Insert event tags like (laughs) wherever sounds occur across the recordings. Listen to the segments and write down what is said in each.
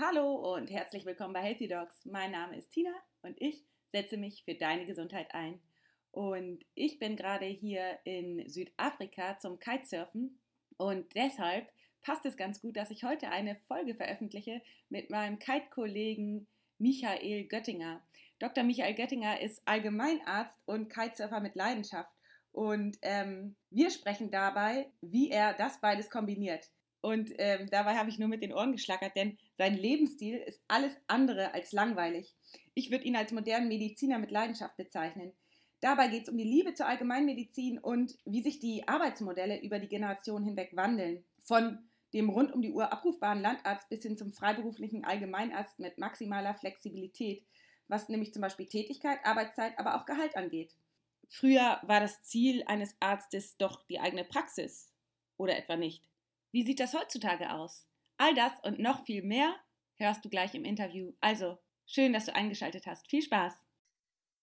Hallo und herzlich willkommen bei Healthy Dogs. Mein Name ist Tina und ich setze mich für deine Gesundheit ein. Und ich bin gerade hier in Südafrika zum Kitesurfen und deshalb passt es ganz gut, dass ich heute eine Folge veröffentliche mit meinem Kite-Kollegen Michael Göttinger. Dr. Michael Göttinger ist Allgemeinarzt und Kitesurfer mit Leidenschaft. Und ähm, wir sprechen dabei, wie er das beides kombiniert. Und ähm, dabei habe ich nur mit den Ohren geschlackert, denn sein Lebensstil ist alles andere als langweilig. Ich würde ihn als modernen Mediziner mit Leidenschaft bezeichnen. Dabei geht es um die Liebe zur Allgemeinmedizin und wie sich die Arbeitsmodelle über die Generation hinweg wandeln. Von dem rund um die Uhr abrufbaren Landarzt bis hin zum freiberuflichen Allgemeinarzt mit maximaler Flexibilität, was nämlich zum Beispiel Tätigkeit, Arbeitszeit, aber auch Gehalt angeht. Früher war das Ziel eines Arztes doch die eigene Praxis oder etwa nicht. Wie sieht das heutzutage aus? All das und noch viel mehr hörst du gleich im Interview. Also, schön, dass du eingeschaltet hast. Viel Spaß!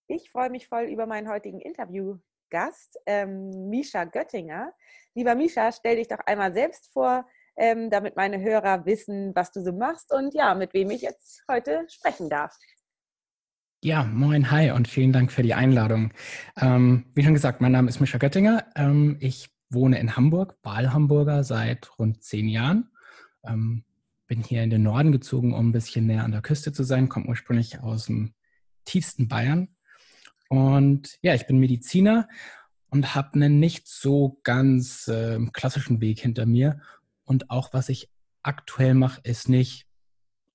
Ich freue mich voll über meinen heutigen Interviewgast, ähm, Misha Göttinger. Lieber Misha, stell dich doch einmal selbst vor, ähm, damit meine Hörer wissen, was du so machst und ja, mit wem ich jetzt heute sprechen darf. Ja, moin, hi und vielen Dank für die Einladung. Ähm, wie schon gesagt, mein Name ist Mischa Göttinger. Ähm, ich wohne in Hamburg, Wahlhamburger seit rund zehn Jahren. Ähm, bin hier in den Norden gezogen, um ein bisschen näher an der Küste zu sein, komme ursprünglich aus dem tiefsten Bayern. Und ja, ich bin Mediziner und habe einen nicht so ganz äh, klassischen Weg hinter mir. Und auch was ich aktuell mache, ist nicht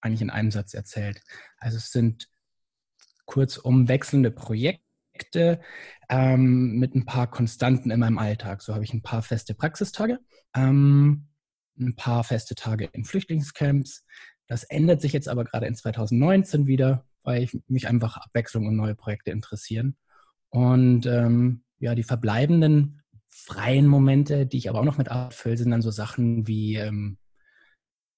eigentlich in einem Satz erzählt. Also es sind kurzum wechselnde Projekte ähm, mit ein paar Konstanten in meinem Alltag. So habe ich ein paar feste Praxistage, ähm, ein paar feste Tage in Flüchtlingscamps. Das ändert sich jetzt aber gerade in 2019 wieder, weil ich mich einfach Abwechslung und neue Projekte interessieren. Und ähm, ja, die verbleibenden freien Momente, die ich aber auch noch mit abfülle, sind dann so Sachen wie ähm,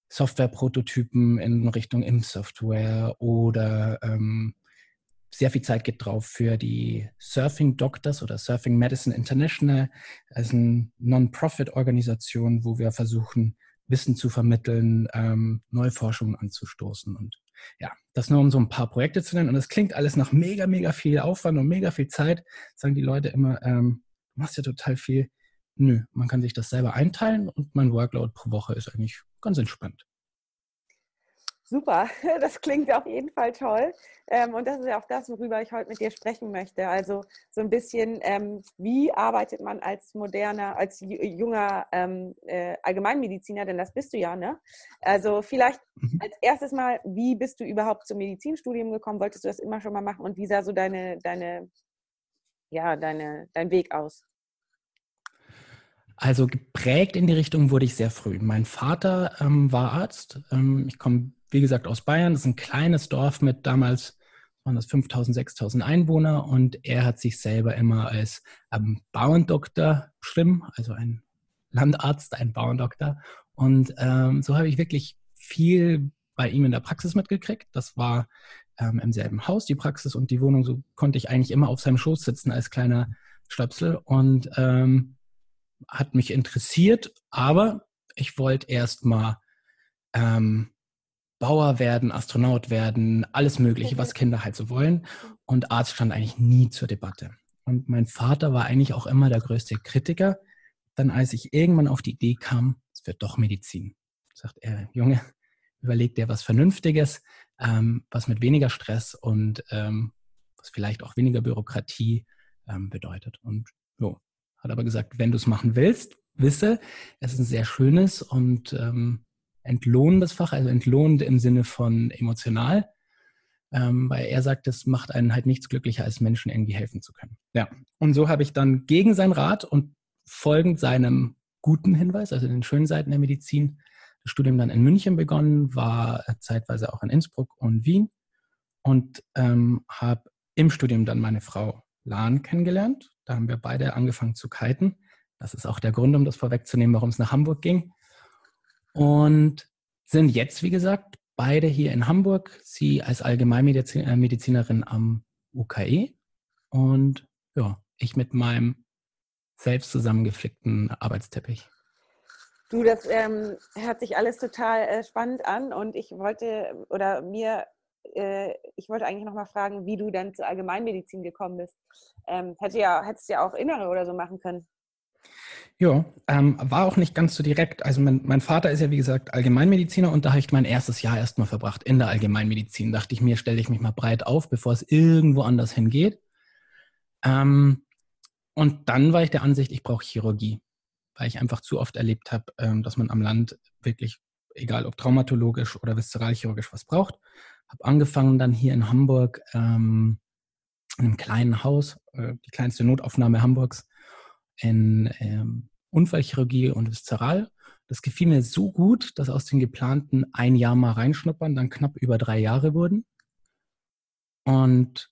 Softwareprototypen in Richtung Impfsoftware oder ähm, sehr viel Zeit geht drauf für die Surfing Doctors oder Surfing Medicine International. Das ist eine Non-Profit-Organisation, wo wir versuchen, Wissen zu vermitteln, ähm, neue Forschungen anzustoßen. Und ja, das nur um so ein paar Projekte zu nennen. Und es klingt alles nach mega, mega viel Aufwand und mega viel Zeit. Sagen die Leute immer, ähm, du machst ja total viel. Nö, man kann sich das selber einteilen und mein Workload pro Woche ist eigentlich ganz entspannt. Super, (laughs) das klingt auf jeden Fall toll. Ähm, und das ist ja auch das, worüber ich heute mit dir sprechen möchte. Also so ein bisschen, ähm, wie arbeitet man als moderner, als junger ähm, äh, Allgemeinmediziner, denn das bist du ja, ne? Also vielleicht mhm. als erstes mal, wie bist du überhaupt zum Medizinstudium gekommen? Wolltest du das immer schon mal machen? Und wie sah so deine, deine, ja, deine, dein Weg aus? Also geprägt in die Richtung wurde ich sehr früh. Mein Vater ähm, war Arzt. Ähm, ich komme wie gesagt, aus Bayern. Das ist ein kleines Dorf mit damals waren das 5000, 6000 Einwohner und er hat sich selber immer als ähm, Bauerndoktor schlimm, also ein Landarzt, ein Bauerndoktor. Und ähm, so habe ich wirklich viel bei ihm in der Praxis mitgekriegt. Das war ähm, im selben Haus, die Praxis und die Wohnung. So konnte ich eigentlich immer auf seinem Schoß sitzen als kleiner Stöpsel und ähm, hat mich interessiert, aber ich wollte erst mal ähm, Bauer werden, Astronaut werden, alles Mögliche, was Kinder halt so wollen. Und Arzt stand eigentlich nie zur Debatte. Und mein Vater war eigentlich auch immer der größte Kritiker. Dann, als ich irgendwann auf die Idee kam, es wird doch Medizin, sagt er, Junge, überleg dir was Vernünftiges, ähm, was mit weniger Stress und ähm, was vielleicht auch weniger Bürokratie ähm, bedeutet. Und so, hat aber gesagt, wenn du es machen willst, wisse, es ist ein sehr schönes und ähm, entlohnendes Fach, also entlohnend im Sinne von emotional, ähm, weil er sagt, es macht einen halt nichts glücklicher, als Menschen irgendwie helfen zu können. Ja, und so habe ich dann gegen seinen Rat und folgend seinem guten Hinweis, also den schönen Seiten der Medizin, das Studium dann in München begonnen, war zeitweise auch in Innsbruck und Wien und ähm, habe im Studium dann meine Frau Lahn kennengelernt. Da haben wir beide angefangen zu kiten. Das ist auch der Grund, um das vorwegzunehmen, warum es nach Hamburg ging und sind jetzt, wie gesagt, beide hier in Hamburg. Sie als Allgemeinmedizinerin am UKE und ja, ich mit meinem selbst zusammengeflickten Arbeitsteppich. Du, das ähm, hört sich alles total äh, spannend an und ich wollte oder mir, äh, ich wollte eigentlich nochmal fragen, wie du dann zur Allgemeinmedizin gekommen bist. Ähm, hätte ja, hättest ja auch Innere oder so machen können. Ja, ähm, war auch nicht ganz so direkt. Also mein, mein, Vater ist ja wie gesagt Allgemeinmediziner und da habe ich mein erstes Jahr erstmal verbracht in der Allgemeinmedizin. Dachte ich mir, stelle ich mich mal breit auf, bevor es irgendwo anders hingeht. Ähm, und dann war ich der Ansicht, ich brauche Chirurgie, weil ich einfach zu oft erlebt habe, ähm, dass man am Land wirklich, egal ob traumatologisch oder viszeralchirurgisch, was braucht. Habe angefangen dann hier in Hamburg ähm, in einem kleinen Haus, äh, die kleinste Notaufnahme Hamburgs, in ähm, Unfallchirurgie und Viszeral. Das gefiel mir so gut, dass aus den geplanten ein Jahr mal reinschnuppern dann knapp über drei Jahre wurden. Und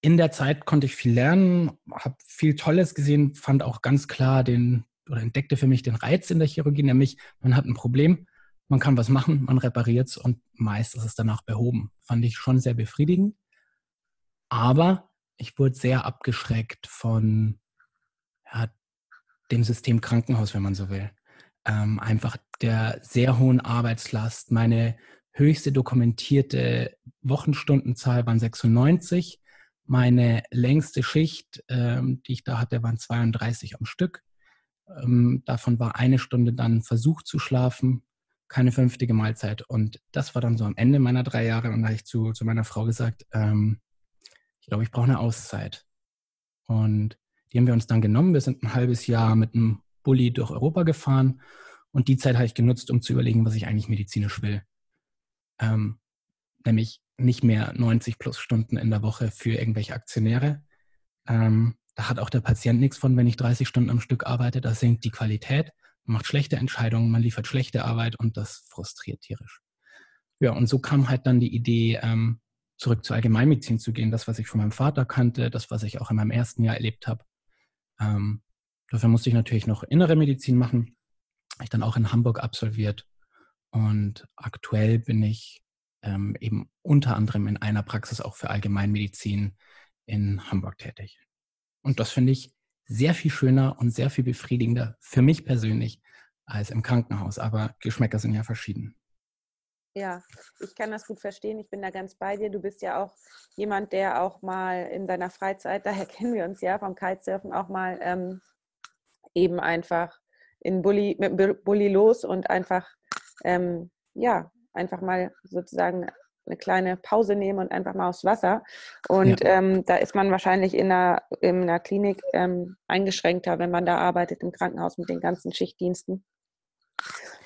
in der Zeit konnte ich viel lernen, habe viel Tolles gesehen, fand auch ganz klar den oder entdeckte für mich den Reiz in der Chirurgie, nämlich man hat ein Problem, man kann was machen, man repariert es und meist ist es danach behoben. Fand ich schon sehr befriedigend. Aber ich wurde sehr abgeschreckt von ja, dem System Krankenhaus, wenn man so will. Ähm, einfach der sehr hohen Arbeitslast. Meine höchste dokumentierte Wochenstundenzahl waren 96. Meine längste Schicht, ähm, die ich da hatte, waren 32 am Stück. Ähm, davon war eine Stunde dann versucht zu schlafen, keine fünftige Mahlzeit. Und das war dann so am Ende meiner drei Jahre. Und da habe ich zu, zu meiner Frau gesagt, ähm, ich glaube, ich brauche eine Auszeit. Und die haben wir uns dann genommen. Wir sind ein halbes Jahr mit einem Bulli durch Europa gefahren und die Zeit habe ich genutzt, um zu überlegen, was ich eigentlich medizinisch will. Ähm, nämlich nicht mehr 90 plus Stunden in der Woche für irgendwelche Aktionäre. Ähm, da hat auch der Patient nichts von, wenn ich 30 Stunden am Stück arbeite. Da sinkt die Qualität, man macht schlechte Entscheidungen, man liefert schlechte Arbeit und das frustriert tierisch. Ja, und so kam halt dann die Idee, ähm, zurück zur Allgemeinmedizin zu gehen. Das, was ich von meinem Vater kannte, das, was ich auch in meinem ersten Jahr erlebt habe. Ähm, dafür musste ich natürlich noch innere Medizin machen. Ich dann auch in Hamburg absolviert. Und aktuell bin ich ähm, eben unter anderem in einer Praxis auch für Allgemeinmedizin in Hamburg tätig. Und das finde ich sehr viel schöner und sehr viel befriedigender für mich persönlich als im Krankenhaus. Aber Geschmäcker sind ja verschieden. Ja, ich kann das gut verstehen. Ich bin da ganz bei dir. Du bist ja auch jemand, der auch mal in seiner Freizeit, (laughs) daher kennen wir uns ja vom Kitesurfen, auch mal ähm, eben einfach in Bulli, mit dem Bulli los und einfach, ähm, ja, einfach mal sozusagen eine kleine Pause nehmen und einfach mal aufs Wasser. Und ja. ähm, da ist man wahrscheinlich in einer, in einer Klinik ähm, eingeschränkter, wenn man da arbeitet im Krankenhaus mit den ganzen Schichtdiensten.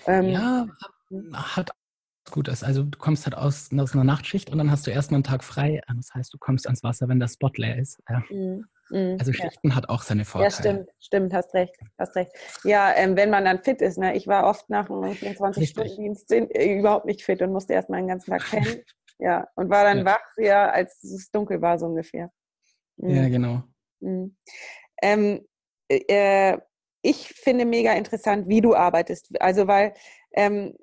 Ähm, ja, hat gut ist. Also du kommst halt aus, aus einer Nachtschicht und dann hast du erstmal einen Tag frei. Das heißt, du kommst ans Wasser, wenn der Spot leer ist. Ja. Mm, mm, also Schichten ja. hat auch seine Vorteile. Ja, stimmt, stimmt, hast recht, hast recht. Ja, ähm, wenn man dann fit ist. Ne? Ich war oft nach einem 24-Stunden-Dienst äh, überhaupt nicht fit und musste erstmal den ganzen Tag pennen. (laughs) ja, und war dann ja. wach, ja, als es dunkel war, so ungefähr. Mm. Ja, genau. Mm. Ähm, äh, ich finde mega interessant, wie du arbeitest. Also, weil ähm,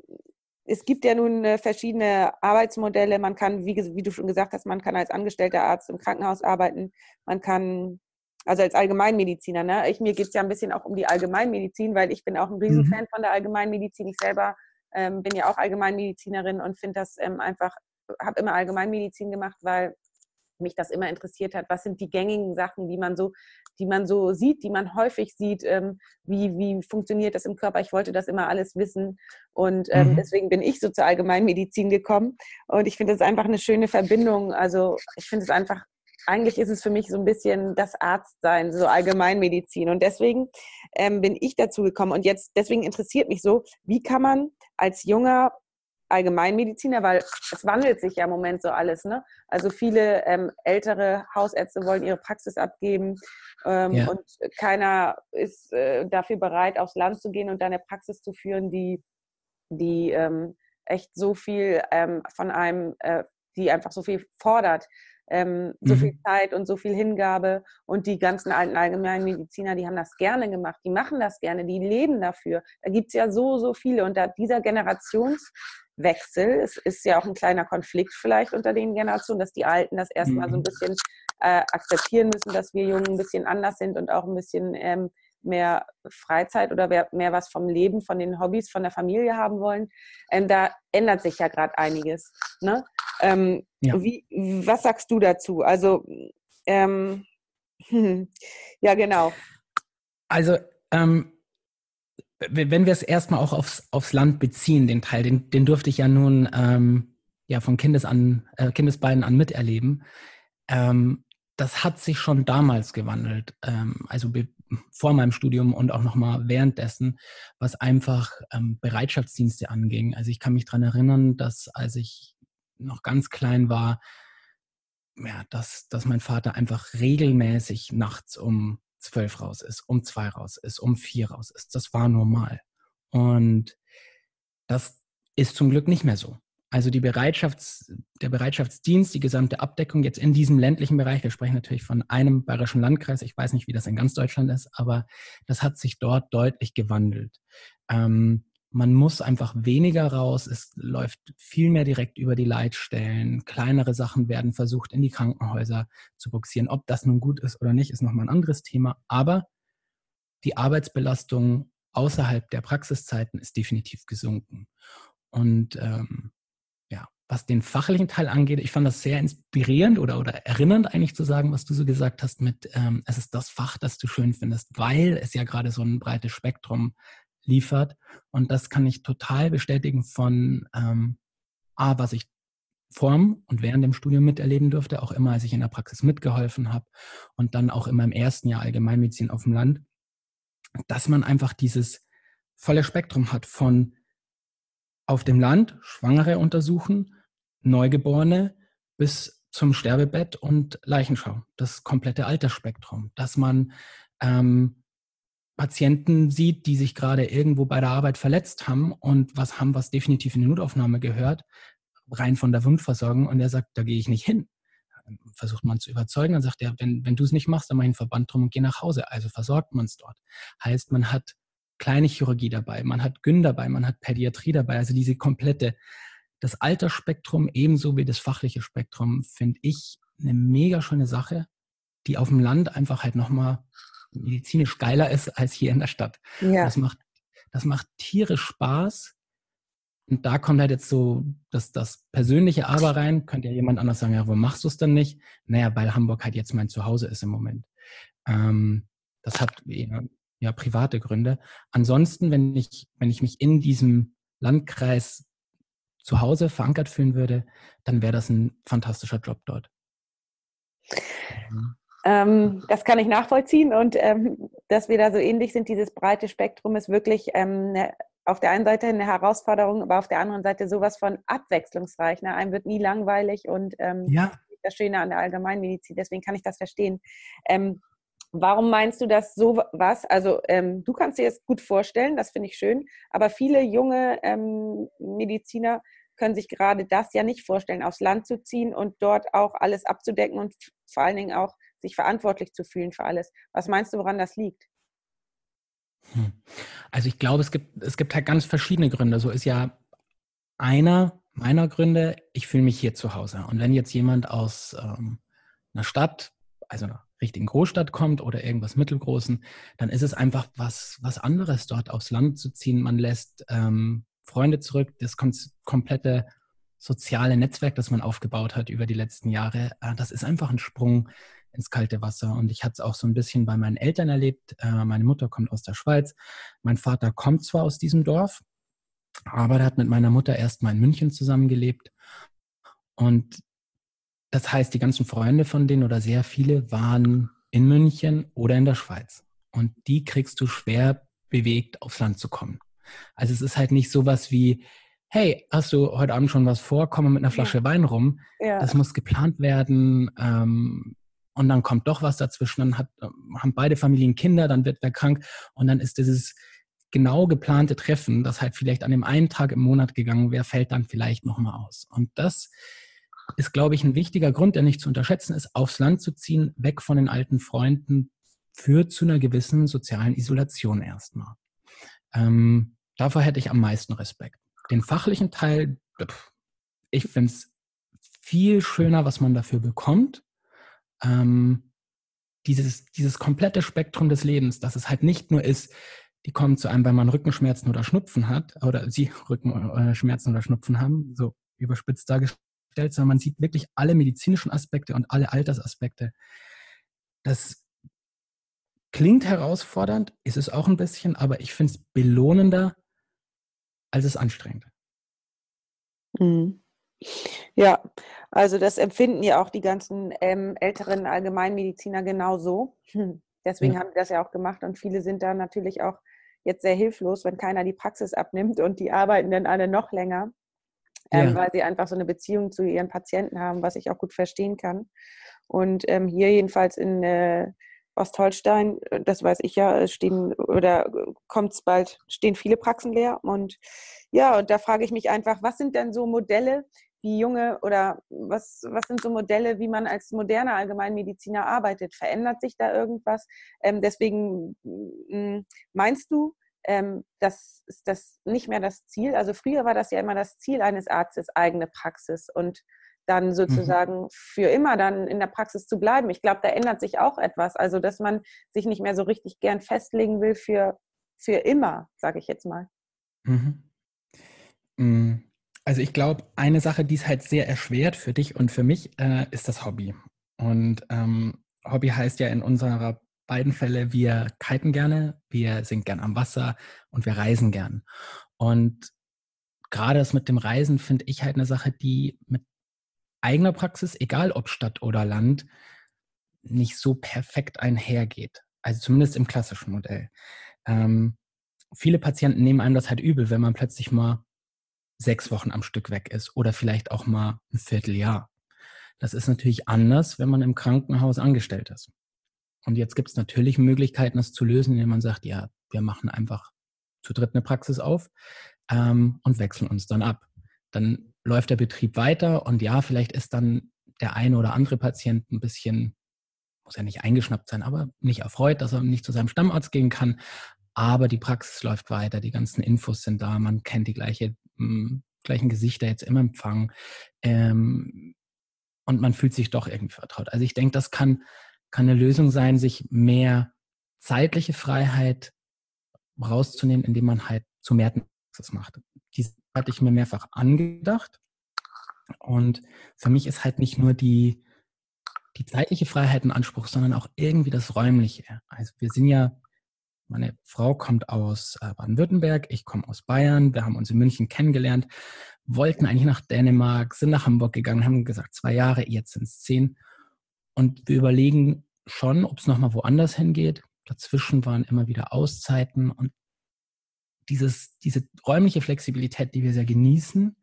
es gibt ja nun äh, verschiedene Arbeitsmodelle. Man kann, wie, wie, du schon gesagt hast, man kann als angestellter Arzt im Krankenhaus arbeiten. Man kann, also als Allgemeinmediziner. Ne? Ich, mir geht es ja ein bisschen auch um die Allgemeinmedizin, weil ich bin auch ein Riesenfan mhm. von der Allgemeinmedizin. Ich selber ähm, bin ja auch Allgemeinmedizinerin und finde das ähm, einfach, habe immer Allgemeinmedizin gemacht, weil mich das immer interessiert hat. Was sind die gängigen Sachen, die man so, die man so sieht, die man häufig sieht? Ähm, wie, wie funktioniert das im Körper? Ich wollte das immer alles wissen. Und ähm, mhm. deswegen bin ich so zur Allgemeinmedizin gekommen. Und ich finde das einfach eine schöne Verbindung. Also ich finde es einfach, eigentlich ist es für mich so ein bisschen das Arztsein, so Allgemeinmedizin. Und deswegen ähm, bin ich dazu gekommen. Und jetzt, deswegen interessiert mich so, wie kann man als junger Allgemeinmediziner, weil es wandelt sich ja im Moment so alles. Ne? Also viele ähm, ältere Hausärzte wollen ihre Praxis abgeben ähm, ja. und keiner ist äh, dafür bereit, aufs Land zu gehen und da eine Praxis zu führen, die, die ähm, echt so viel ähm, von einem, äh, die einfach so viel fordert. Ähm, so mhm. viel Zeit und so viel Hingabe. Und die ganzen alten Allgemeinmediziner, die haben das gerne gemacht, die machen das gerne, die leben dafür. Da gibt es ja so, so viele. Und da dieser Generations, Wechsel. Es ist ja auch ein kleiner Konflikt vielleicht unter den Generationen, dass die Alten das erstmal so ein mhm. bisschen äh, akzeptieren müssen, dass wir Jungen ein bisschen anders sind und auch ein bisschen ähm, mehr Freizeit oder mehr was vom Leben, von den Hobbys, von der Familie haben wollen. Ähm, da ändert sich ja gerade einiges. Ne? Ähm, ja. Wie, was sagst du dazu? Also, ähm, (laughs) ja, genau. Also, ähm, wenn wir es erstmal auch aufs, aufs Land beziehen, den Teil, den, den durfte ich ja nun ähm, ja von Kindes an, äh, Kindesbeinen an miterleben. Ähm, das hat sich schon damals gewandelt, ähm, also vor meinem Studium und auch nochmal währenddessen, was einfach ähm, Bereitschaftsdienste anging. Also ich kann mich daran erinnern, dass als ich noch ganz klein war, ja, dass, dass mein Vater einfach regelmäßig nachts um zwölf raus ist, um zwei raus ist, um vier raus ist. Das war normal. Und das ist zum Glück nicht mehr so. Also die Bereitschafts-, der Bereitschaftsdienst, die gesamte Abdeckung jetzt in diesem ländlichen Bereich, wir sprechen natürlich von einem bayerischen Landkreis, ich weiß nicht, wie das in ganz Deutschland ist, aber das hat sich dort deutlich gewandelt. Ähm, man muss einfach weniger raus, es läuft viel mehr direkt über die Leitstellen, kleinere Sachen werden versucht in die Krankenhäuser zu buxieren. Ob das nun gut ist oder nicht, ist nochmal ein anderes Thema, aber die Arbeitsbelastung außerhalb der Praxiszeiten ist definitiv gesunken. Und ähm, ja, was den fachlichen Teil angeht, ich fand das sehr inspirierend oder, oder erinnernd eigentlich zu sagen, was du so gesagt hast mit, ähm, es ist das Fach, das du schön findest, weil es ja gerade so ein breites Spektrum liefert. Und das kann ich total bestätigen von ähm, A, was ich vorm und während dem Studium miterleben durfte, auch immer, als ich in der Praxis mitgeholfen habe und dann auch in meinem ersten Jahr Allgemeinmedizin auf dem Land, dass man einfach dieses volle Spektrum hat von auf dem Land Schwangere untersuchen, Neugeborene bis zum Sterbebett und Leichenschau, das komplette Altersspektrum, dass man ähm, Patienten sieht, die sich gerade irgendwo bei der Arbeit verletzt haben und was haben, was definitiv in die Notaufnahme gehört, rein von der Wundversorgung und er sagt, da gehe ich nicht hin. Versucht man zu überzeugen, dann sagt er, wenn, wenn du es nicht machst, dann mach ich einen Verband drum und geh nach Hause. Also versorgt man es dort. Heißt, man hat kleine Chirurgie dabei, man hat Gyn dabei, man hat Pädiatrie dabei, also diese komplette, das Altersspektrum ebenso wie das fachliche Spektrum finde ich eine mega schöne Sache, die auf dem Land einfach halt nochmal medizinisch geiler ist als hier in der Stadt. Ja. Das macht, das macht tierisch Spaß. Und da kommt halt jetzt so das, das persönliche Aber rein. Könnte ja jemand anders sagen, ja, warum machst du es denn nicht? Naja, weil Hamburg halt jetzt mein Zuhause ist im Moment. Ähm, das hat ja, ja private Gründe. Ansonsten, wenn ich, wenn ich mich in diesem Landkreis zu Hause verankert fühlen würde, dann wäre das ein fantastischer Job dort. Ähm, das kann ich nachvollziehen und ähm, dass wir da so ähnlich sind, dieses breite Spektrum ist wirklich ähm, ne, auf der einen Seite eine Herausforderung, aber auf der anderen Seite sowas von abwechslungsreich. Ne? Einem wird nie langweilig und ähm, ja. das Schöne an der Allgemeinmedizin, deswegen kann ich das verstehen. Ähm, warum meinst du, dass so was, also ähm, du kannst dir das gut vorstellen, das finde ich schön, aber viele junge Mediziner können sich gerade das ja nicht vorstellen, aufs Land zu ziehen und dort auch alles abzudecken und vor allen Dingen auch sich verantwortlich zu fühlen für alles. Was meinst du, woran das liegt? Hm. Also ich glaube, es gibt, es gibt halt ganz verschiedene Gründe. So ist ja einer meiner Gründe, ich fühle mich hier zu Hause. Und wenn jetzt jemand aus ähm, einer Stadt, also einer richtigen Großstadt kommt oder irgendwas Mittelgroßen, dann ist es einfach was, was anderes, dort aufs Land zu ziehen. Man lässt ähm, Freunde zurück, das komplette soziale Netzwerk, das man aufgebaut hat über die letzten Jahre, äh, das ist einfach ein Sprung ins kalte Wasser. Und ich hatte es auch so ein bisschen bei meinen Eltern erlebt. Äh, meine Mutter kommt aus der Schweiz. Mein Vater kommt zwar aus diesem Dorf, aber er hat mit meiner Mutter erst mal in München zusammengelebt. Und das heißt, die ganzen Freunde von denen oder sehr viele waren in München oder in der Schweiz. Und die kriegst du schwer bewegt, aufs Land zu kommen. Also es ist halt nicht sowas wie, hey, hast du heute Abend schon was vor? Komm mal mit einer Flasche ja. Wein rum. Ja. Das muss geplant werden. Ähm, und dann kommt doch was dazwischen, dann hat, haben beide Familien Kinder, dann wird wer krank und dann ist dieses genau geplante Treffen, das halt vielleicht an dem einen Tag im Monat gegangen wäre, fällt dann vielleicht nochmal aus. Und das ist, glaube ich, ein wichtiger Grund, der nicht zu unterschätzen ist, aufs Land zu ziehen, weg von den alten Freunden, führt zu einer gewissen sozialen Isolation erstmal. Ähm, davor hätte ich am meisten Respekt. Den fachlichen Teil, ich finde es viel schöner, was man dafür bekommt. Ähm, dieses, dieses komplette Spektrum des Lebens, dass es halt nicht nur ist, die kommen zu einem, weil man Rückenschmerzen oder Schnupfen hat, oder sie (laughs) Rückenschmerzen oder Schnupfen haben, so überspitzt dargestellt, sondern man sieht wirklich alle medizinischen Aspekte und alle Altersaspekte. Das klingt herausfordernd, ist es auch ein bisschen, aber ich finde es belohnender, als es anstrengend. Mhm. Ja, also das empfinden ja auch die ganzen ähm, älteren Allgemeinmediziner genauso. Hm. Deswegen ja. haben die das ja auch gemacht und viele sind da natürlich auch jetzt sehr hilflos, wenn keiner die Praxis abnimmt und die arbeiten dann alle noch länger, ähm, ja. weil sie einfach so eine Beziehung zu ihren Patienten haben, was ich auch gut verstehen kann. Und ähm, hier jedenfalls in äh, Ostholstein, äh, das weiß ich ja, stehen oder kommt es bald, stehen viele Praxen leer. Und ja, und da frage ich mich einfach, was sind denn so Modelle, wie junge oder was, was sind so Modelle, wie man als moderner Allgemeinmediziner arbeitet? Verändert sich da irgendwas? Ähm, deswegen hm, meinst du, ähm, das ist das nicht mehr das Ziel? Also früher war das ja immer das Ziel eines Arztes, eigene Praxis und dann mhm. sozusagen mhm. für immer dann in der Praxis zu bleiben. Ich glaube, da ändert sich auch etwas. Also, dass man sich nicht mehr so richtig gern festlegen will für, für immer, sage ich jetzt mal. Mhm. Also ich glaube, eine Sache, die es halt sehr erschwert für dich und für mich, äh, ist das Hobby. Und ähm, Hobby heißt ja in unserer beiden Fälle, wir kiten gerne, wir sind gern am Wasser und wir reisen gern. Und gerade das mit dem Reisen finde ich halt eine Sache, die mit eigener Praxis, egal ob Stadt oder Land, nicht so perfekt einhergeht. Also zumindest im klassischen Modell. Ähm, viele Patienten nehmen einem das halt übel, wenn man plötzlich mal sechs Wochen am Stück weg ist oder vielleicht auch mal ein Vierteljahr. Das ist natürlich anders, wenn man im Krankenhaus angestellt ist. Und jetzt gibt es natürlich Möglichkeiten, das zu lösen, indem man sagt, ja, wir machen einfach zu dritt eine Praxis auf ähm, und wechseln uns dann ab. Dann läuft der Betrieb weiter und ja, vielleicht ist dann der eine oder andere Patient ein bisschen, muss ja nicht eingeschnappt sein, aber nicht erfreut, dass er nicht zu seinem Stammarzt gehen kann. Aber die Praxis läuft weiter, die ganzen Infos sind da, man kennt die gleiche, mh, hm, gleichen Gesichter jetzt im Empfang ähm, und man fühlt sich doch irgendwie vertraut. Also ich denke, das kann, kann eine Lösung sein, sich mehr zeitliche Freiheit rauszunehmen, indem man halt zu mehr Praxis macht. Die hatte ich mir mehrfach angedacht. Und für mich ist halt nicht nur die, die zeitliche Freiheit ein Anspruch, sondern auch irgendwie das Räumliche. Also wir sind ja, meine Frau kommt aus äh, Baden-Württemberg, ich komme aus Bayern, wir haben uns in München kennengelernt, wollten eigentlich nach Dänemark, sind nach Hamburg gegangen, haben gesagt, zwei Jahre, jetzt sind es zehn. Und wir überlegen schon, ob es nochmal woanders hingeht. Dazwischen waren immer wieder Auszeiten und dieses, diese räumliche Flexibilität, die wir sehr genießen,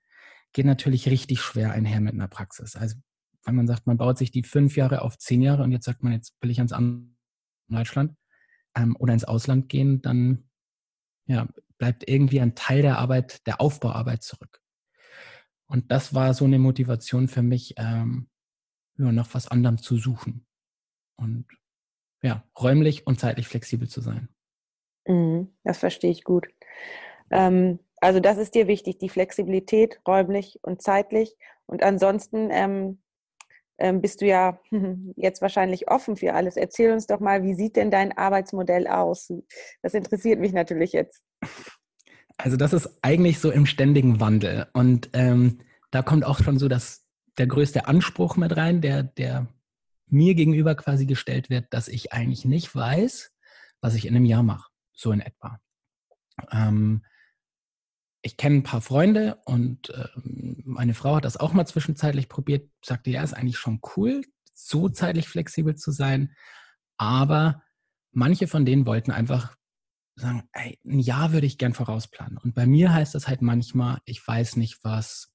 geht natürlich richtig schwer einher mit einer Praxis. Also wenn man sagt, man baut sich die fünf Jahre auf zehn Jahre und jetzt sagt man, jetzt will ich ans Deutschland ähm, oder ins Ausland gehen, dann ja, bleibt irgendwie ein Teil der Arbeit, der Aufbauarbeit zurück. Und das war so eine Motivation für mich, ähm, nach was anderem zu suchen. Und ja, räumlich und zeitlich flexibel zu sein. Mhm, das verstehe ich gut. Ähm, also das ist dir wichtig, die Flexibilität räumlich und zeitlich. Und ansonsten ähm, bist du ja (laughs) jetzt wahrscheinlich offen für alles. Erzähl uns doch mal, wie sieht denn dein Arbeitsmodell aus? Das interessiert mich natürlich jetzt. Also das ist eigentlich so im ständigen Wandel. Und ähm, da kommt auch schon so das, der größte Anspruch mit rein, der, der mir gegenüber quasi gestellt wird, dass ich eigentlich nicht weiß, was ich in einem Jahr mache. So in etwa. Ähm, ich kenne ein paar Freunde und äh, meine Frau hat das auch mal zwischenzeitlich probiert, sagte, ja, ist eigentlich schon cool, so zeitlich flexibel zu sein. Aber manche von denen wollten einfach sagen, ey, ein Jahr würde ich gern vorausplanen. Und bei mir heißt das halt manchmal, ich weiß nicht, was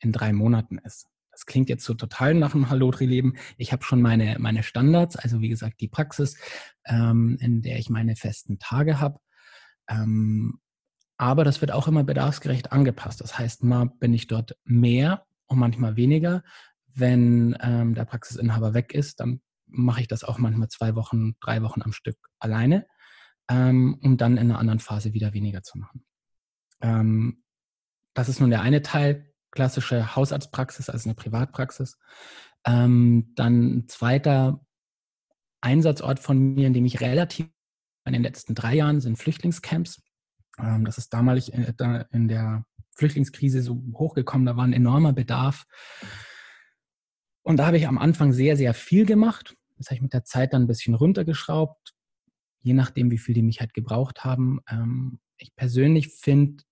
in drei Monaten ist. Das klingt jetzt so total nach einem Hallotri-Leben. Ich habe schon meine, meine Standards, also wie gesagt die Praxis, ähm, in der ich meine festen Tage habe. Ähm, aber das wird auch immer bedarfsgerecht angepasst. Das heißt, mal bin ich dort mehr und manchmal weniger. Wenn ähm, der Praxisinhaber weg ist, dann mache ich das auch manchmal zwei Wochen, drei Wochen am Stück alleine, ähm, um dann in einer anderen Phase wieder weniger zu machen. Ähm, das ist nun der eine Teil, klassische Hausarztpraxis, also eine Privatpraxis. Ähm, dann ein zweiter Einsatzort von mir, in dem ich relativ in den letzten drei Jahren sind Flüchtlingscamps. Ähm, das ist damals äh, in der Flüchtlingskrise so hochgekommen, da war ein enormer Bedarf. Und da habe ich am Anfang sehr, sehr viel gemacht. Das habe ich mit der Zeit dann ein bisschen runtergeschraubt, je nachdem, wie viel die mich halt gebraucht haben. Ähm, ich persönlich finde,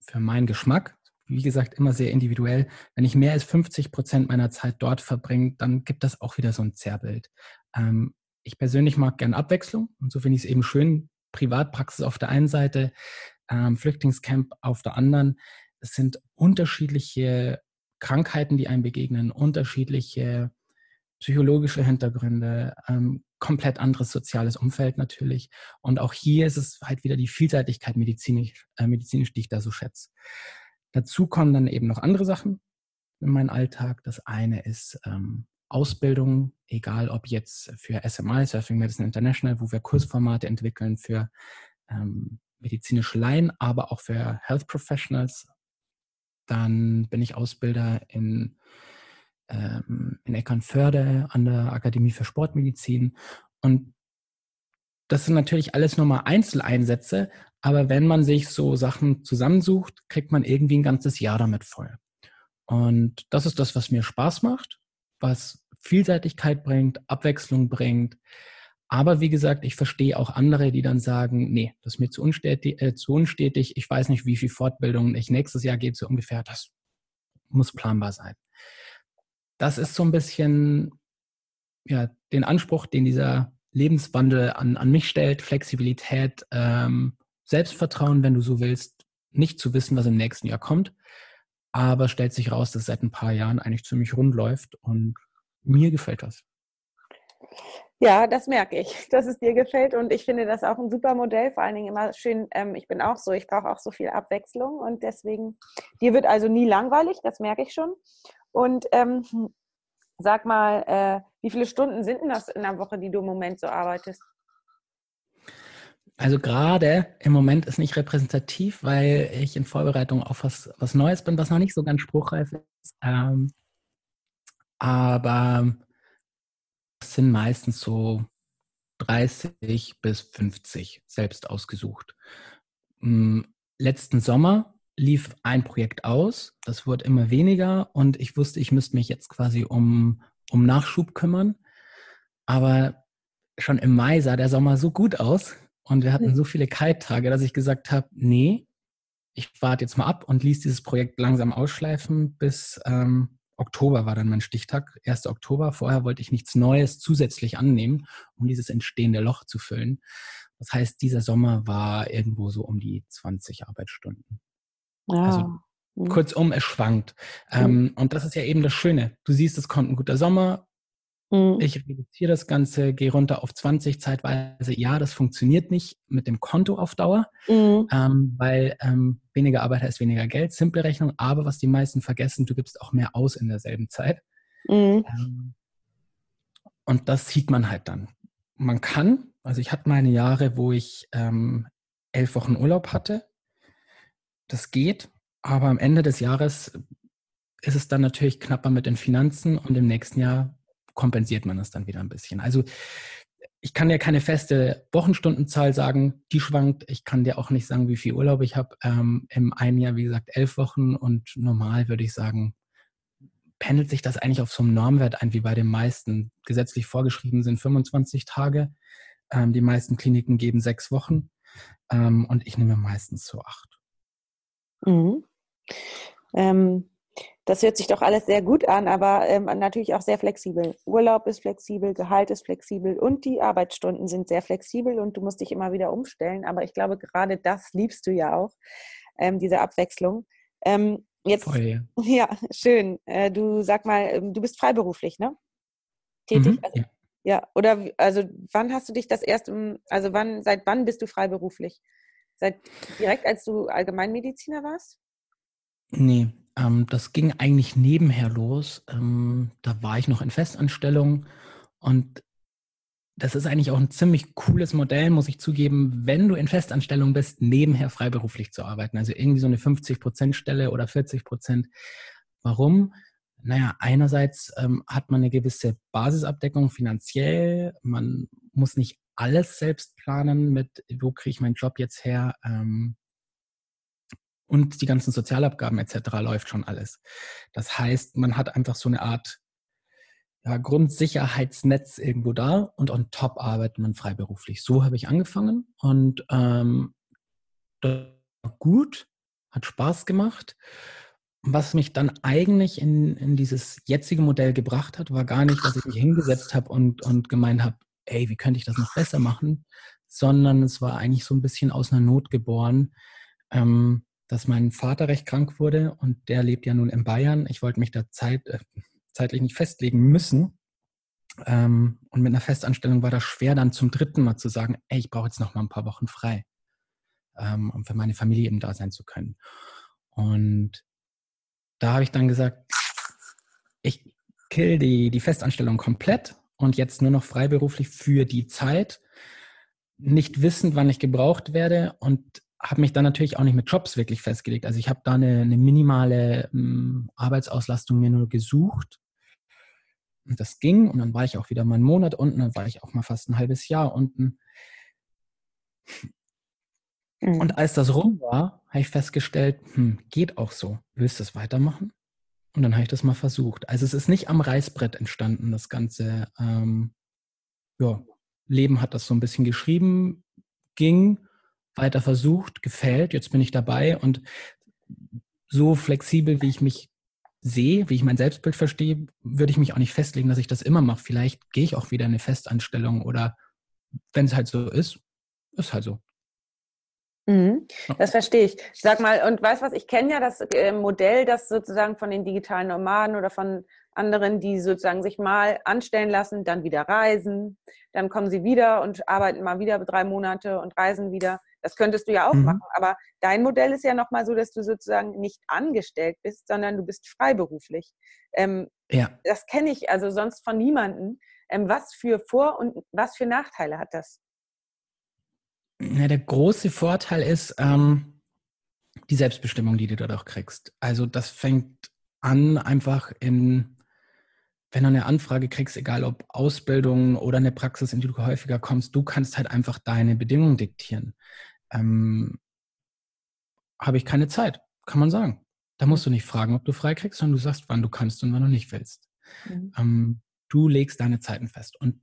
für meinen Geschmack, wie gesagt, immer sehr individuell, wenn ich mehr als 50 Prozent meiner Zeit dort verbringe, dann gibt das auch wieder so ein Zerrbild. Ähm, ich persönlich mag gern Abwechslung und so finde ich es eben schön, Privatpraxis auf der einen Seite, ähm, Flüchtlingscamp auf der anderen. Es sind unterschiedliche Krankheiten, die einem begegnen, unterschiedliche psychologische Hintergründe, ähm, komplett anderes soziales Umfeld natürlich. Und auch hier ist es halt wieder die Vielseitigkeit medizinisch, äh, medizinisch die ich da so schätze. Dazu kommen dann eben noch andere Sachen in meinen Alltag. Das eine ist ähm, Ausbildung, egal ob jetzt für SMI, Surfing Medicine International, wo wir Kursformate entwickeln für ähm, medizinische Laien, aber auch für Health Professionals. Dann bin ich Ausbilder in, ähm, in Eckernförde an der Akademie für Sportmedizin. Und das sind natürlich alles nur mal Einzeleinsätze, aber wenn man sich so Sachen zusammensucht, kriegt man irgendwie ein ganzes Jahr damit voll. Und das ist das, was mir Spaß macht, was Vielseitigkeit bringt, Abwechslung bringt, aber wie gesagt, ich verstehe auch andere, die dann sagen, nee, das ist mir zu unstetig, äh, zu unstetig. Ich weiß nicht, wie viel Fortbildungen ich nächstes Jahr gebe, so ungefähr. Das muss planbar sein. Das ist so ein bisschen ja, den Anspruch, den dieser Lebenswandel an, an mich stellt, Flexibilität, ähm, Selbstvertrauen, wenn du so willst, nicht zu wissen, was im nächsten Jahr kommt. Aber stellt sich raus, dass seit ein paar Jahren eigentlich ziemlich rund läuft und mir gefällt das. Ja, das merke ich, (laughs) dass es dir gefällt und ich finde das auch ein super Modell, vor allen Dingen immer schön, ähm, ich bin auch so, ich brauche auch so viel Abwechslung und deswegen, dir wird also nie langweilig, das merke ich schon. Und ähm, sag mal, äh, wie viele Stunden sind denn das in der Woche, die du im Moment so arbeitest? Also gerade im Moment ist nicht repräsentativ, weil ich in Vorbereitung auf was, was Neues bin, was noch nicht so ganz spruchreif ist. Ähm, aber das sind meistens so 30 bis 50 selbst ausgesucht. Hm, letzten Sommer lief ein Projekt aus, das wurde immer weniger und ich wusste, ich müsste mich jetzt quasi um, um Nachschub kümmern. Aber schon im Mai sah der Sommer so gut aus und wir hatten hm. so viele Kite-Tage, dass ich gesagt habe, nee, ich warte jetzt mal ab und ließ dieses Projekt langsam ausschleifen, bis ähm, Oktober war dann mein Stichtag, 1. Oktober. Vorher wollte ich nichts Neues zusätzlich annehmen, um dieses entstehende Loch zu füllen. Das heißt, dieser Sommer war irgendwo so um die 20 Arbeitsstunden. Ja. Also mhm. kurzum, es schwankt. Mhm. Ähm, und das ist ja eben das Schöne. Du siehst, es kommt ein guter Sommer, Mhm. Ich reduziere das Ganze, gehe runter auf 20 zeitweise. Ja, das funktioniert nicht mit dem Konto auf Dauer, mhm. ähm, weil ähm, weniger Arbeit heißt weniger Geld, simple Rechnung. Aber was die meisten vergessen, du gibst auch mehr aus in derselben Zeit. Mhm. Ähm, und das sieht man halt dann. Man kann, also ich hatte meine Jahre, wo ich ähm, elf Wochen Urlaub hatte. Das geht, aber am Ende des Jahres ist es dann natürlich knapper mit den Finanzen und im nächsten Jahr kompensiert man das dann wieder ein bisschen. Also ich kann dir keine feste Wochenstundenzahl sagen, die schwankt. Ich kann dir auch nicht sagen, wie viel Urlaub ich habe. Ähm, Im einen Jahr, wie gesagt, elf Wochen und normal würde ich sagen, pendelt sich das eigentlich auf so einem Normwert ein, wie bei den meisten. Gesetzlich vorgeschrieben sind 25 Tage. Ähm, die meisten Kliniken geben sechs Wochen ähm, und ich nehme meistens so acht. Mhm. Ähm, das hört sich doch alles sehr gut an, aber ähm, natürlich auch sehr flexibel. Urlaub ist flexibel, Gehalt ist flexibel und die Arbeitsstunden sind sehr flexibel und du musst dich immer wieder umstellen. Aber ich glaube, gerade das liebst du ja auch, ähm, diese Abwechslung. Ähm, jetzt, Voll, ja. (laughs) ja, schön. Äh, du sag mal, ähm, du bist freiberuflich, ne? Tätig. Mhm, also, ja. ja, oder also wann hast du dich das erste, also wann, seit wann bist du freiberuflich? Seit direkt als du Allgemeinmediziner warst? Nee, ähm, das ging eigentlich nebenher los. Ähm, da war ich noch in Festanstellung und das ist eigentlich auch ein ziemlich cooles Modell, muss ich zugeben, wenn du in Festanstellung bist, nebenher freiberuflich zu arbeiten. Also irgendwie so eine 50-Prozent-Stelle oder 40 Prozent. Warum? naja, einerseits ähm, hat man eine gewisse Basisabdeckung finanziell. Man muss nicht alles selbst planen mit, wo kriege ich meinen Job jetzt her. Ähm, und die ganzen Sozialabgaben etc. läuft schon alles. Das heißt, man hat einfach so eine Art ja, Grundsicherheitsnetz irgendwo da und on top arbeitet man freiberuflich. So habe ich angefangen und ähm, gut, hat Spaß gemacht. Was mich dann eigentlich in, in dieses jetzige Modell gebracht hat, war gar nicht, dass ich mich hingesetzt habe und, und gemeint habe, ey, wie könnte ich das noch besser machen, sondern es war eigentlich so ein bisschen aus einer Not geboren, ähm, dass mein Vater recht krank wurde und der lebt ja nun in Bayern. Ich wollte mich da Zeit, äh, zeitlich nicht festlegen müssen. Ähm, und mit einer Festanstellung war das schwer, dann zum dritten Mal zu sagen, ey, ich brauche jetzt noch mal ein paar Wochen frei, ähm, um für meine Familie eben da sein zu können. Und da habe ich dann gesagt, ich kill die, die Festanstellung komplett und jetzt nur noch freiberuflich für die Zeit, nicht wissend, wann ich gebraucht werde und habe mich dann natürlich auch nicht mit Jobs wirklich festgelegt. Also ich habe da eine, eine minimale ähm, Arbeitsauslastung mir nur gesucht. Und das ging und dann war ich auch wieder mal einen Monat unten, dann war ich auch mal fast ein halbes Jahr unten. Mhm. Und als das rum war, habe ich festgestellt, hm, geht auch so. Willst du es weitermachen? Und dann habe ich das mal versucht. Also es ist nicht am Reißbrett entstanden, das ganze ähm, ja, Leben hat das so ein bisschen geschrieben, ging weiter versucht, gefällt, jetzt bin ich dabei und so flexibel, wie ich mich sehe, wie ich mein Selbstbild verstehe, würde ich mich auch nicht festlegen, dass ich das immer mache. Vielleicht gehe ich auch wieder in eine Festanstellung oder wenn es halt so ist, ist halt so. Mhm, das verstehe ich. Sag mal, und weißt was, ich kenne ja das äh, Modell, das sozusagen von den digitalen Nomaden oder von anderen, die sozusagen sich mal anstellen lassen, dann wieder reisen, dann kommen sie wieder und arbeiten mal wieder drei Monate und reisen wieder. Das könntest du ja auch mhm. machen. Aber dein Modell ist ja nochmal so, dass du sozusagen nicht angestellt bist, sondern du bist freiberuflich. Ähm, ja. Das kenne ich also sonst von niemandem. Ähm, was für Vor- und was für Nachteile hat das? Ja, der große Vorteil ist ähm, die Selbstbestimmung, die du dadurch kriegst. Also das fängt an einfach in, wenn du eine Anfrage kriegst, egal ob Ausbildung oder eine Praxis, in die du häufiger kommst, du kannst halt einfach deine Bedingungen diktieren ähm, habe ich keine Zeit, kann man sagen. Da musst du nicht fragen, ob du frei kriegst, sondern du sagst, wann du kannst und wann du nicht willst. Mhm. Ähm, du legst deine Zeiten fest. Und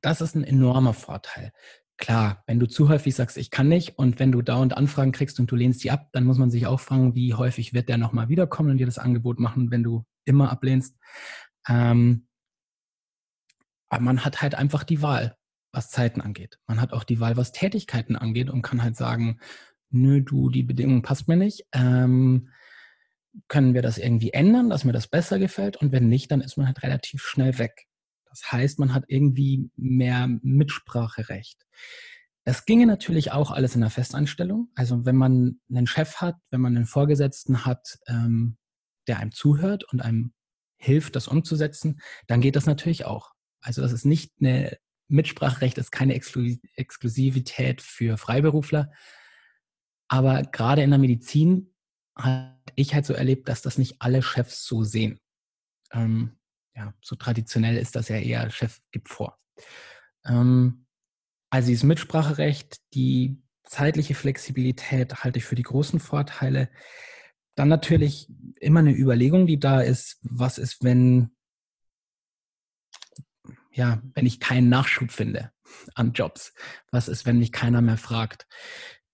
das ist ein enormer Vorteil. Klar, wenn du zu häufig sagst, ich kann nicht, und wenn du dauernd Anfragen kriegst und du lehnst die ab, dann muss man sich auch fragen, wie häufig wird der nochmal wiederkommen und dir das Angebot machen, wenn du immer ablehnst. Ähm, aber man hat halt einfach die Wahl was Zeiten angeht. Man hat auch die Wahl, was Tätigkeiten angeht und kann halt sagen, nö, du, die Bedingung passt mir nicht. Ähm, können wir das irgendwie ändern, dass mir das besser gefällt? Und wenn nicht, dann ist man halt relativ schnell weg. Das heißt, man hat irgendwie mehr Mitspracherecht. Das ginge natürlich auch alles in der Festanstellung. Also wenn man einen Chef hat, wenn man einen Vorgesetzten hat, ähm, der einem zuhört und einem hilft, das umzusetzen, dann geht das natürlich auch. Also das ist nicht eine Mitspracherecht ist keine Exklusivität für Freiberufler. Aber gerade in der Medizin habe ich halt so erlebt, dass das nicht alle Chefs so sehen. Ähm, ja, so traditionell ist das ja eher, Chef gibt vor. Ähm, also dieses Mitspracherecht, die zeitliche Flexibilität halte ich für die großen Vorteile. Dann natürlich immer eine Überlegung, die da ist, was ist, wenn ja, wenn ich keinen Nachschub finde an Jobs? Was ist, wenn mich keiner mehr fragt?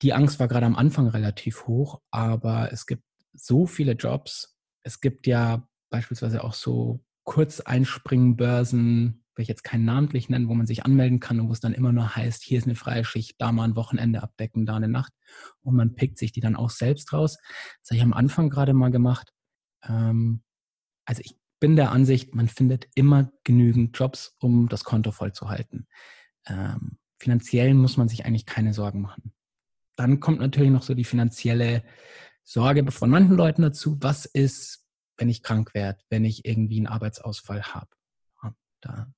Die Angst war gerade am Anfang relativ hoch, aber es gibt so viele Jobs. Es gibt ja beispielsweise auch so Kurzeinspringbörsen, will ich jetzt keinen namentlich nennen, wo man sich anmelden kann und wo es dann immer nur heißt, hier ist eine freie Schicht, da mal ein Wochenende abdecken, da eine Nacht. Und man pickt sich die dann auch selbst raus. Das habe ich am Anfang gerade mal gemacht. Ähm, also ich bin der Ansicht, man findet immer genügend Jobs, um das Konto voll zu halten. Ähm, finanziell muss man sich eigentlich keine Sorgen machen. Dann kommt natürlich noch so die finanzielle Sorge von manchen Leuten dazu. Was ist, wenn ich krank werde, wenn ich irgendwie einen Arbeitsausfall habe? Da,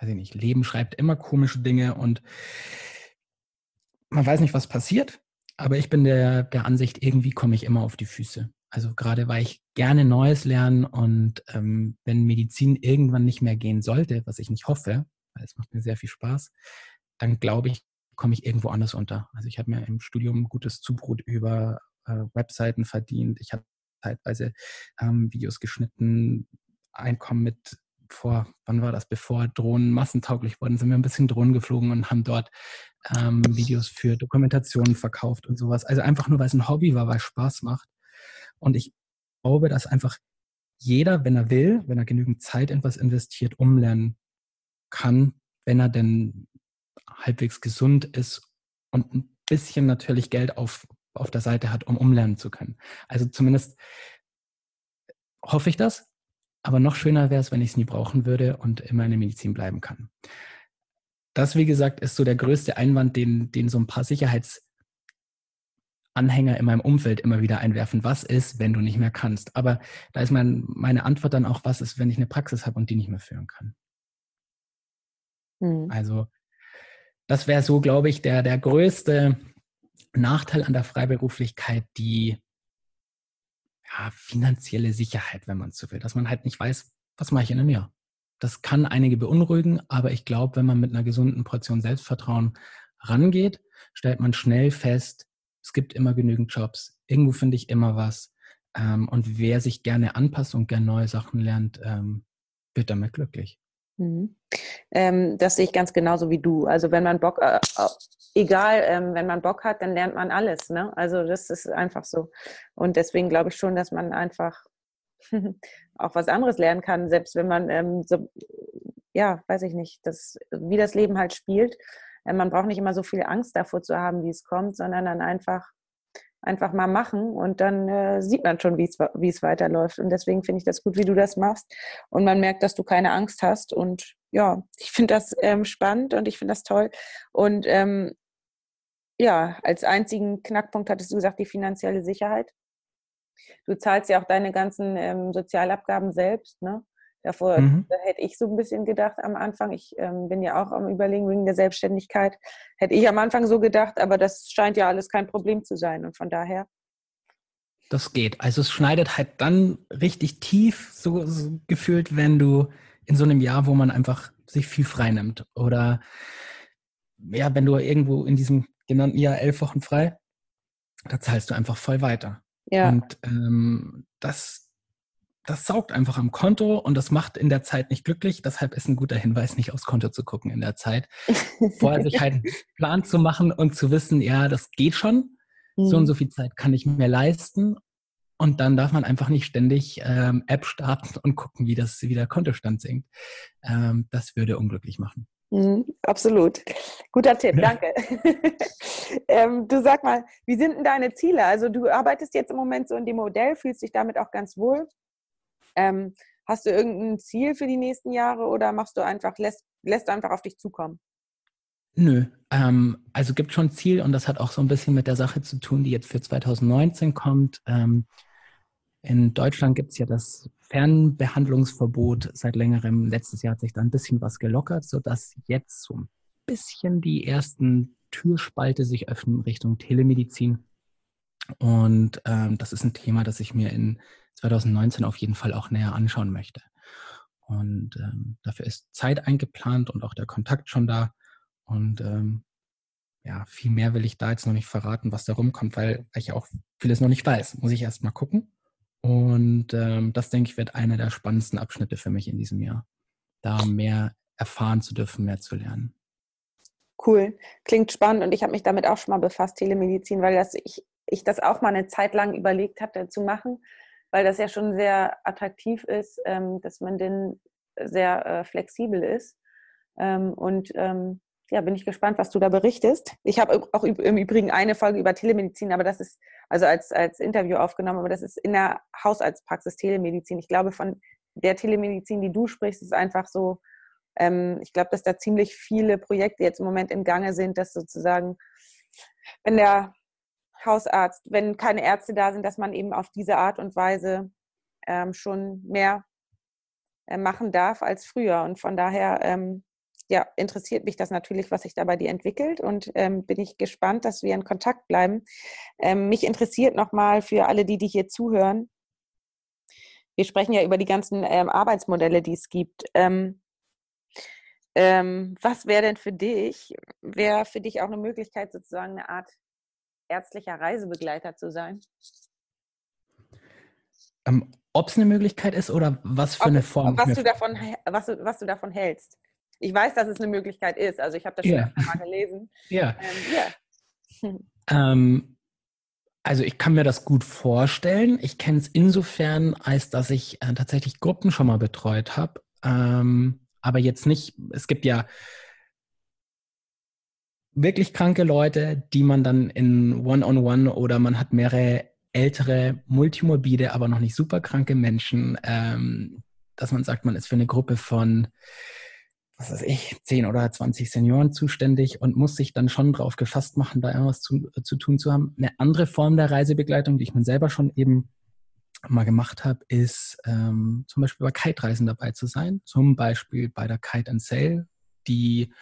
weiß ich nicht, Leben schreibt immer komische Dinge und man weiß nicht, was passiert. Aber ich bin der, der Ansicht, irgendwie komme ich immer auf die Füße. Also gerade weil ich gerne Neues lernen und ähm, wenn Medizin irgendwann nicht mehr gehen sollte, was ich nicht hoffe, weil es macht mir sehr viel Spaß, dann glaube ich, komme ich irgendwo anders unter. Also ich habe mir im Studium gutes Zubrot über äh, Webseiten verdient. Ich habe zeitweise ähm, Videos geschnitten, Einkommen mit vor, wann war das, bevor Drohnen massentauglich wurden, sind wir ein bisschen Drohnen geflogen und haben dort ähm, Videos für Dokumentationen verkauft und sowas. Also einfach nur, weil es ein Hobby war, weil es Spaß macht. Und ich glaube, dass einfach jeder, wenn er will, wenn er genügend Zeit in was investiert, umlernen kann, wenn er denn halbwegs gesund ist und ein bisschen natürlich Geld auf, auf der Seite hat, um umlernen zu können. Also zumindest hoffe ich das. Aber noch schöner wäre es, wenn ich es nie brauchen würde und immer in der Medizin bleiben kann. Das, wie gesagt, ist so der größte Einwand, den, den so ein paar Sicherheitsanhänger in meinem Umfeld immer wieder einwerfen. Was ist, wenn du nicht mehr kannst? Aber da ist mein, meine Antwort dann auch, was ist, wenn ich eine Praxis habe und die nicht mehr führen kann? Mhm. Also, das wäre so, glaube ich, der, der größte Nachteil an der Freiberuflichkeit, die ja, finanzielle Sicherheit, wenn man so will, dass man halt nicht weiß, was mache ich in einem Jahr. Das kann einige beunruhigen, aber ich glaube, wenn man mit einer gesunden Portion Selbstvertrauen rangeht, stellt man schnell fest, es gibt immer genügend Jobs, irgendwo finde ich immer was. Ähm, und wer sich gerne anpasst und gerne neue Sachen lernt, ähm, wird damit glücklich. Mhm. Ähm, das sehe ich ganz genauso wie du. Also wenn man Bock, äh, egal, ähm, wenn man Bock hat, dann lernt man alles. Ne? Also das ist einfach so. Und deswegen glaube ich schon, dass man einfach (laughs) auch was anderes lernen kann, selbst wenn man ähm, so, ja, weiß ich nicht, das, wie das Leben halt spielt. Äh, man braucht nicht immer so viel Angst davor zu haben, wie es kommt, sondern dann einfach einfach mal machen und dann äh, sieht man schon, wie es weiterläuft. Und deswegen finde ich das gut, wie du das machst. Und man merkt, dass du keine Angst hast. Und ja, ich finde das ähm, spannend und ich finde das toll. Und ähm, ja, als einzigen Knackpunkt hattest du gesagt, die finanzielle Sicherheit. Du zahlst ja auch deine ganzen ähm, Sozialabgaben selbst, ne? Davor mhm. da hätte ich so ein bisschen gedacht am Anfang. Ich ähm, bin ja auch am Überlegen wegen der Selbstständigkeit. Hätte ich am Anfang so gedacht, aber das scheint ja alles kein Problem zu sein. Und von daher. Das geht. Also es schneidet halt dann richtig tief, so, so gefühlt, wenn du in so einem Jahr, wo man einfach sich viel frei nimmt. Oder ja, wenn du irgendwo in diesem genannten Jahr elf Wochen frei, da zahlst du einfach voll weiter. Ja. Und ähm, das, das saugt einfach am Konto und das macht in der Zeit nicht glücklich. Deshalb ist ein guter Hinweis, nicht aufs Konto zu gucken in der Zeit. Vorher sich halt (laughs) einen Plan zu machen und zu wissen, ja, das geht schon. Mhm. So und so mhm. viel Zeit kann ich mir leisten. Und dann darf man einfach nicht ständig ähm, App starten und gucken, wie, das, wie der Kontostand sinkt. Ähm, das würde unglücklich machen. Mhm, absolut. Guter Tipp, danke. (laughs) ähm, du sag mal, wie sind denn deine Ziele? Also du arbeitest jetzt im Moment so in dem Modell, fühlst dich damit auch ganz wohl. Ähm, hast du irgendein Ziel für die nächsten Jahre oder machst du einfach, lässt, lässt du einfach auf dich zukommen? Nö, ähm, also gibt schon ein Ziel und das hat auch so ein bisschen mit der Sache zu tun, die jetzt für 2019 kommt. Ähm, in Deutschland gibt es ja das Fernbehandlungsverbot seit längerem. Letztes Jahr hat sich da ein bisschen was gelockert, sodass jetzt so ein bisschen die ersten Türspalte sich öffnen Richtung Telemedizin. Und ähm, das ist ein Thema, das ich mir in 2019 auf jeden Fall auch näher anschauen möchte. Und ähm, dafür ist Zeit eingeplant und auch der Kontakt schon da. Und ähm, ja, viel mehr will ich da jetzt noch nicht verraten, was da rumkommt, weil ich auch vieles noch nicht weiß. Muss ich erst mal gucken. Und ähm, das, denke ich, wird einer der spannendsten Abschnitte für mich in diesem Jahr. Da mehr erfahren zu dürfen, mehr zu lernen. Cool, klingt spannend und ich habe mich damit auch schon mal befasst, Telemedizin, weil das, ich, ich das auch mal eine Zeit lang überlegt hatte zu machen weil das ja schon sehr attraktiv ist, ähm, dass man denn sehr äh, flexibel ist. Ähm, und ähm, ja, bin ich gespannt, was du da berichtest. Ich habe auch im Übrigen eine Folge über Telemedizin, aber das ist also als, als Interview aufgenommen, aber das ist in der Hausarztpraxis Telemedizin. Ich glaube, von der Telemedizin, die du sprichst, ist einfach so, ähm, ich glaube, dass da ziemlich viele Projekte jetzt im Moment im Gange sind, dass sozusagen, wenn der Hausarzt, wenn keine Ärzte da sind, dass man eben auf diese Art und Weise ähm, schon mehr äh, machen darf als früher. Und von daher ähm, ja, interessiert mich das natürlich, was sich da bei dir entwickelt und ähm, bin ich gespannt, dass wir in Kontakt bleiben. Ähm, mich interessiert nochmal für alle, die, die hier zuhören, wir sprechen ja über die ganzen ähm, Arbeitsmodelle, die es gibt. Ähm, ähm, was wäre denn für dich, wäre für dich auch eine Möglichkeit, sozusagen eine Art ärztlicher Reisebegleiter zu sein? Ähm, Ob es eine Möglichkeit ist oder was für Ob, eine Form? Was du, davon, was, was du davon hältst. Ich weiß, dass es eine Möglichkeit ist. Also ich habe das schon yeah. mal gelesen. Ja. Ähm, yeah. (laughs) ähm, also ich kann mir das gut vorstellen. Ich kenne es insofern, als dass ich äh, tatsächlich Gruppen schon mal betreut habe. Ähm, aber jetzt nicht, es gibt ja wirklich kranke Leute, die man dann in One-on-One -on -One oder man hat mehrere ältere, multimorbide, aber noch nicht super kranke Menschen, ähm, dass man sagt, man ist für eine Gruppe von was weiß ich, 10 oder 20 Senioren zuständig und muss sich dann schon drauf gefasst machen, da irgendwas zu, zu tun zu haben. Eine andere Form der Reisebegleitung, die ich mir selber schon eben mal gemacht habe, ist ähm, zum Beispiel bei Kite-Reisen dabei zu sein. Zum Beispiel bei der Kite and Sail, die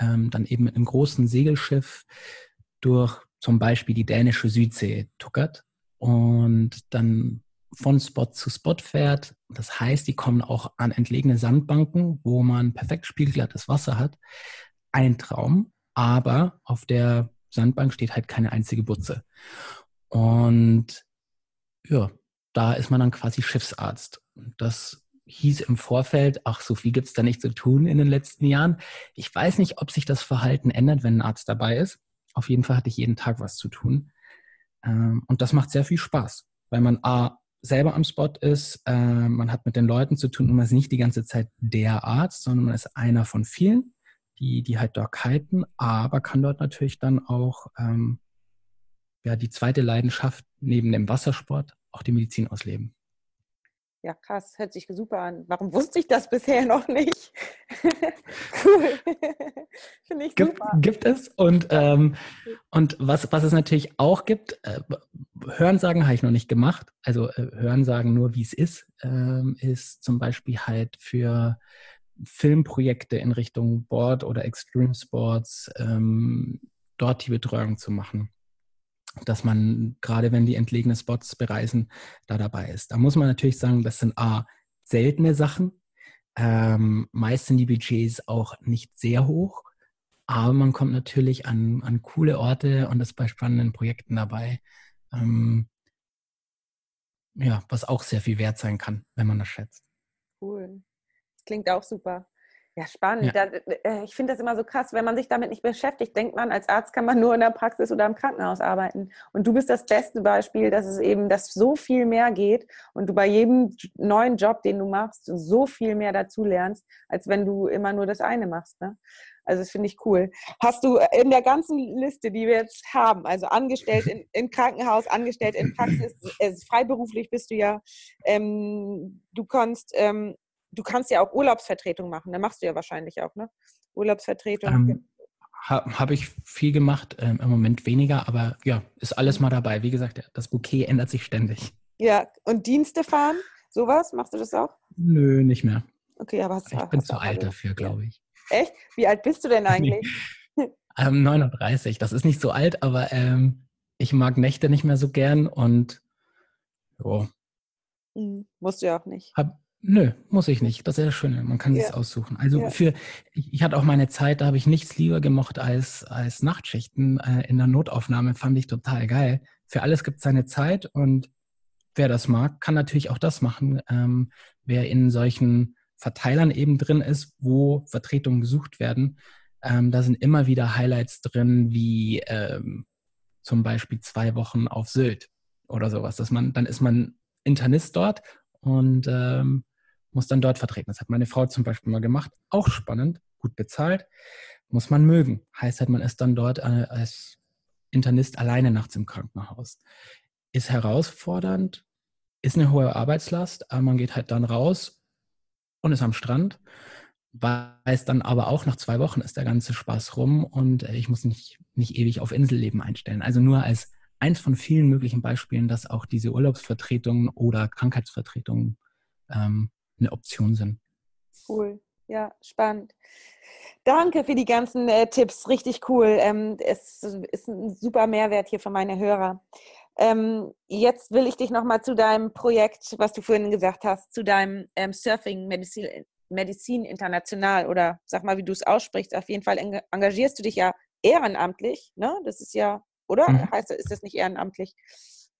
ähm, dann eben mit einem großen Segelschiff durch zum Beispiel die dänische Südsee tuckert und dann von Spot zu Spot fährt. Das heißt, die kommen auch an entlegene Sandbanken, wo man perfekt spiegelglattes Wasser hat. Ein Traum, aber auf der Sandbank steht halt keine einzige Butze. Und ja, da ist man dann quasi Schiffsarzt. Das hieß im Vorfeld, ach, so viel gibt es da nicht zu tun in den letzten Jahren. Ich weiß nicht, ob sich das Verhalten ändert, wenn ein Arzt dabei ist. Auf jeden Fall hatte ich jeden Tag was zu tun. Ähm, und das macht sehr viel Spaß, weil man A, selber am Spot ist, äh, man hat mit den Leuten zu tun und man ist nicht die ganze Zeit der Arzt, sondern man ist einer von vielen, die, die halt dort kiten, aber kann dort natürlich dann auch ähm, ja, die zweite Leidenschaft neben dem Wassersport auch die Medizin ausleben. Ja, krass, hört sich super an. Warum wusste ich das bisher (laughs) noch nicht? (laughs) cool. (laughs) Finde ich gibt, super. Gibt es. Und, ähm, und was, was es natürlich auch gibt, äh, Hörensagen habe ich noch nicht gemacht. Also äh, Hörensagen nur, wie es ist, ähm, ist zum Beispiel halt für Filmprojekte in Richtung Board oder Extreme Sports ähm, dort die Betreuung zu machen dass man, gerade wenn die entlegene Spots bereisen, da dabei ist. Da muss man natürlich sagen, das sind A, seltene Sachen. Ähm, meist sind die Budgets auch nicht sehr hoch, aber man kommt natürlich an, an coole Orte und ist bei spannenden Projekten dabei. Ähm, ja, was auch sehr viel wert sein kann, wenn man das schätzt. Cool. Das klingt auch super. Ja, spannend. Ja. Da, äh, ich finde das immer so krass, wenn man sich damit nicht beschäftigt, denkt man, als Arzt kann man nur in der Praxis oder im Krankenhaus arbeiten. Und du bist das beste Beispiel, dass es eben, dass so viel mehr geht und du bei jedem neuen Job, den du machst, so viel mehr dazu lernst, als wenn du immer nur das eine machst. Ne? Also das finde ich cool. Hast du in der ganzen Liste, die wir jetzt haben, also angestellt in, im Krankenhaus, angestellt in Praxis, äh, freiberuflich bist du ja, ähm, du kannst ähm, du kannst ja auch Urlaubsvertretung machen. Da machst du ja wahrscheinlich auch, ne? Urlaubsvertretung. Ähm, Habe hab ich viel gemacht, ähm, im Moment weniger, aber ja, ist alles mal dabei. Wie gesagt, das Bouquet ändert sich ständig. Ja, und Dienste fahren, sowas, machst du das auch? Nö, nicht mehr. Okay, aber hast du Ich bin zu alt dafür, glaube ich. Echt? Wie alt bist du denn eigentlich? (laughs) ähm, 39. Das ist nicht so alt, aber ähm, ich mag Nächte nicht mehr so gern und jo. Hm, musst du ja auch nicht. Hab, Nö, muss ich nicht. Das ist das Schöne. Man kann ja. es aussuchen. Also ja. für, ich, ich, hatte auch meine Zeit, da habe ich nichts lieber gemocht als, als Nachtschichten äh, in der Notaufnahme. Fand ich total geil. Für alles gibt es seine Zeit und wer das mag, kann natürlich auch das machen. Ähm, wer in solchen Verteilern eben drin ist, wo Vertretungen gesucht werden, ähm, da sind immer wieder Highlights drin, wie ähm, zum Beispiel zwei Wochen auf Sylt oder sowas. Dass man, dann ist man Internist dort und ähm, muss dann dort vertreten. Das hat meine Frau zum Beispiel mal gemacht. Auch spannend, gut bezahlt, muss man mögen. Heißt halt, man ist dann dort äh, als Internist alleine nachts im Krankenhaus. Ist herausfordernd, ist eine hohe Arbeitslast, aber man geht halt dann raus und ist am Strand, weiß dann aber auch, nach zwei Wochen ist der ganze Spaß rum und äh, ich muss nicht, nicht ewig auf Inselleben einstellen. Also nur als eins von vielen möglichen Beispielen, dass auch diese Urlaubsvertretungen oder Krankheitsvertretungen ähm, eine Option sind. Cool. ja, spannend. Danke für die ganzen äh, Tipps, richtig cool. Ähm, es ist ein super Mehrwert hier für meine Hörer. Ähm, jetzt will ich dich nochmal zu deinem Projekt, was du vorhin gesagt hast, zu deinem ähm, Surfing Medizin, Medizin International oder sag mal, wie du es aussprichst. Auf jeden Fall engagierst du dich ja ehrenamtlich, ne? Das ist ja, oder? Mhm. Heißt ist das nicht ehrenamtlich?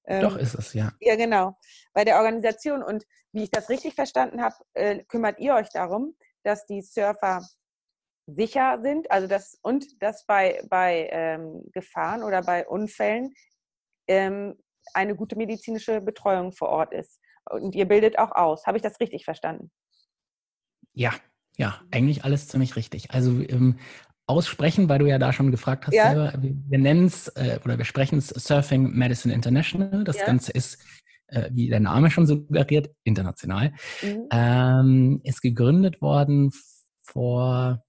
Doch, ähm, ist es, ja. Ja, genau. Bei der Organisation. Und wie ich das richtig verstanden habe, äh, kümmert ihr euch darum, dass die Surfer sicher sind, also das und dass bei, bei ähm, Gefahren oder bei Unfällen ähm, eine gute medizinische Betreuung vor Ort ist. Und ihr bildet auch aus. Habe ich das richtig verstanden? Ja, ja, eigentlich alles ziemlich richtig. Also ähm, aussprechen, weil du ja da schon gefragt hast, ja. selber, wir, wir nennen es äh, oder wir sprechen es Surfing Medicine International. Das ja. Ganze ist, äh, wie der Name schon suggeriert, international. Mhm. Ähm, ist gegründet worden vor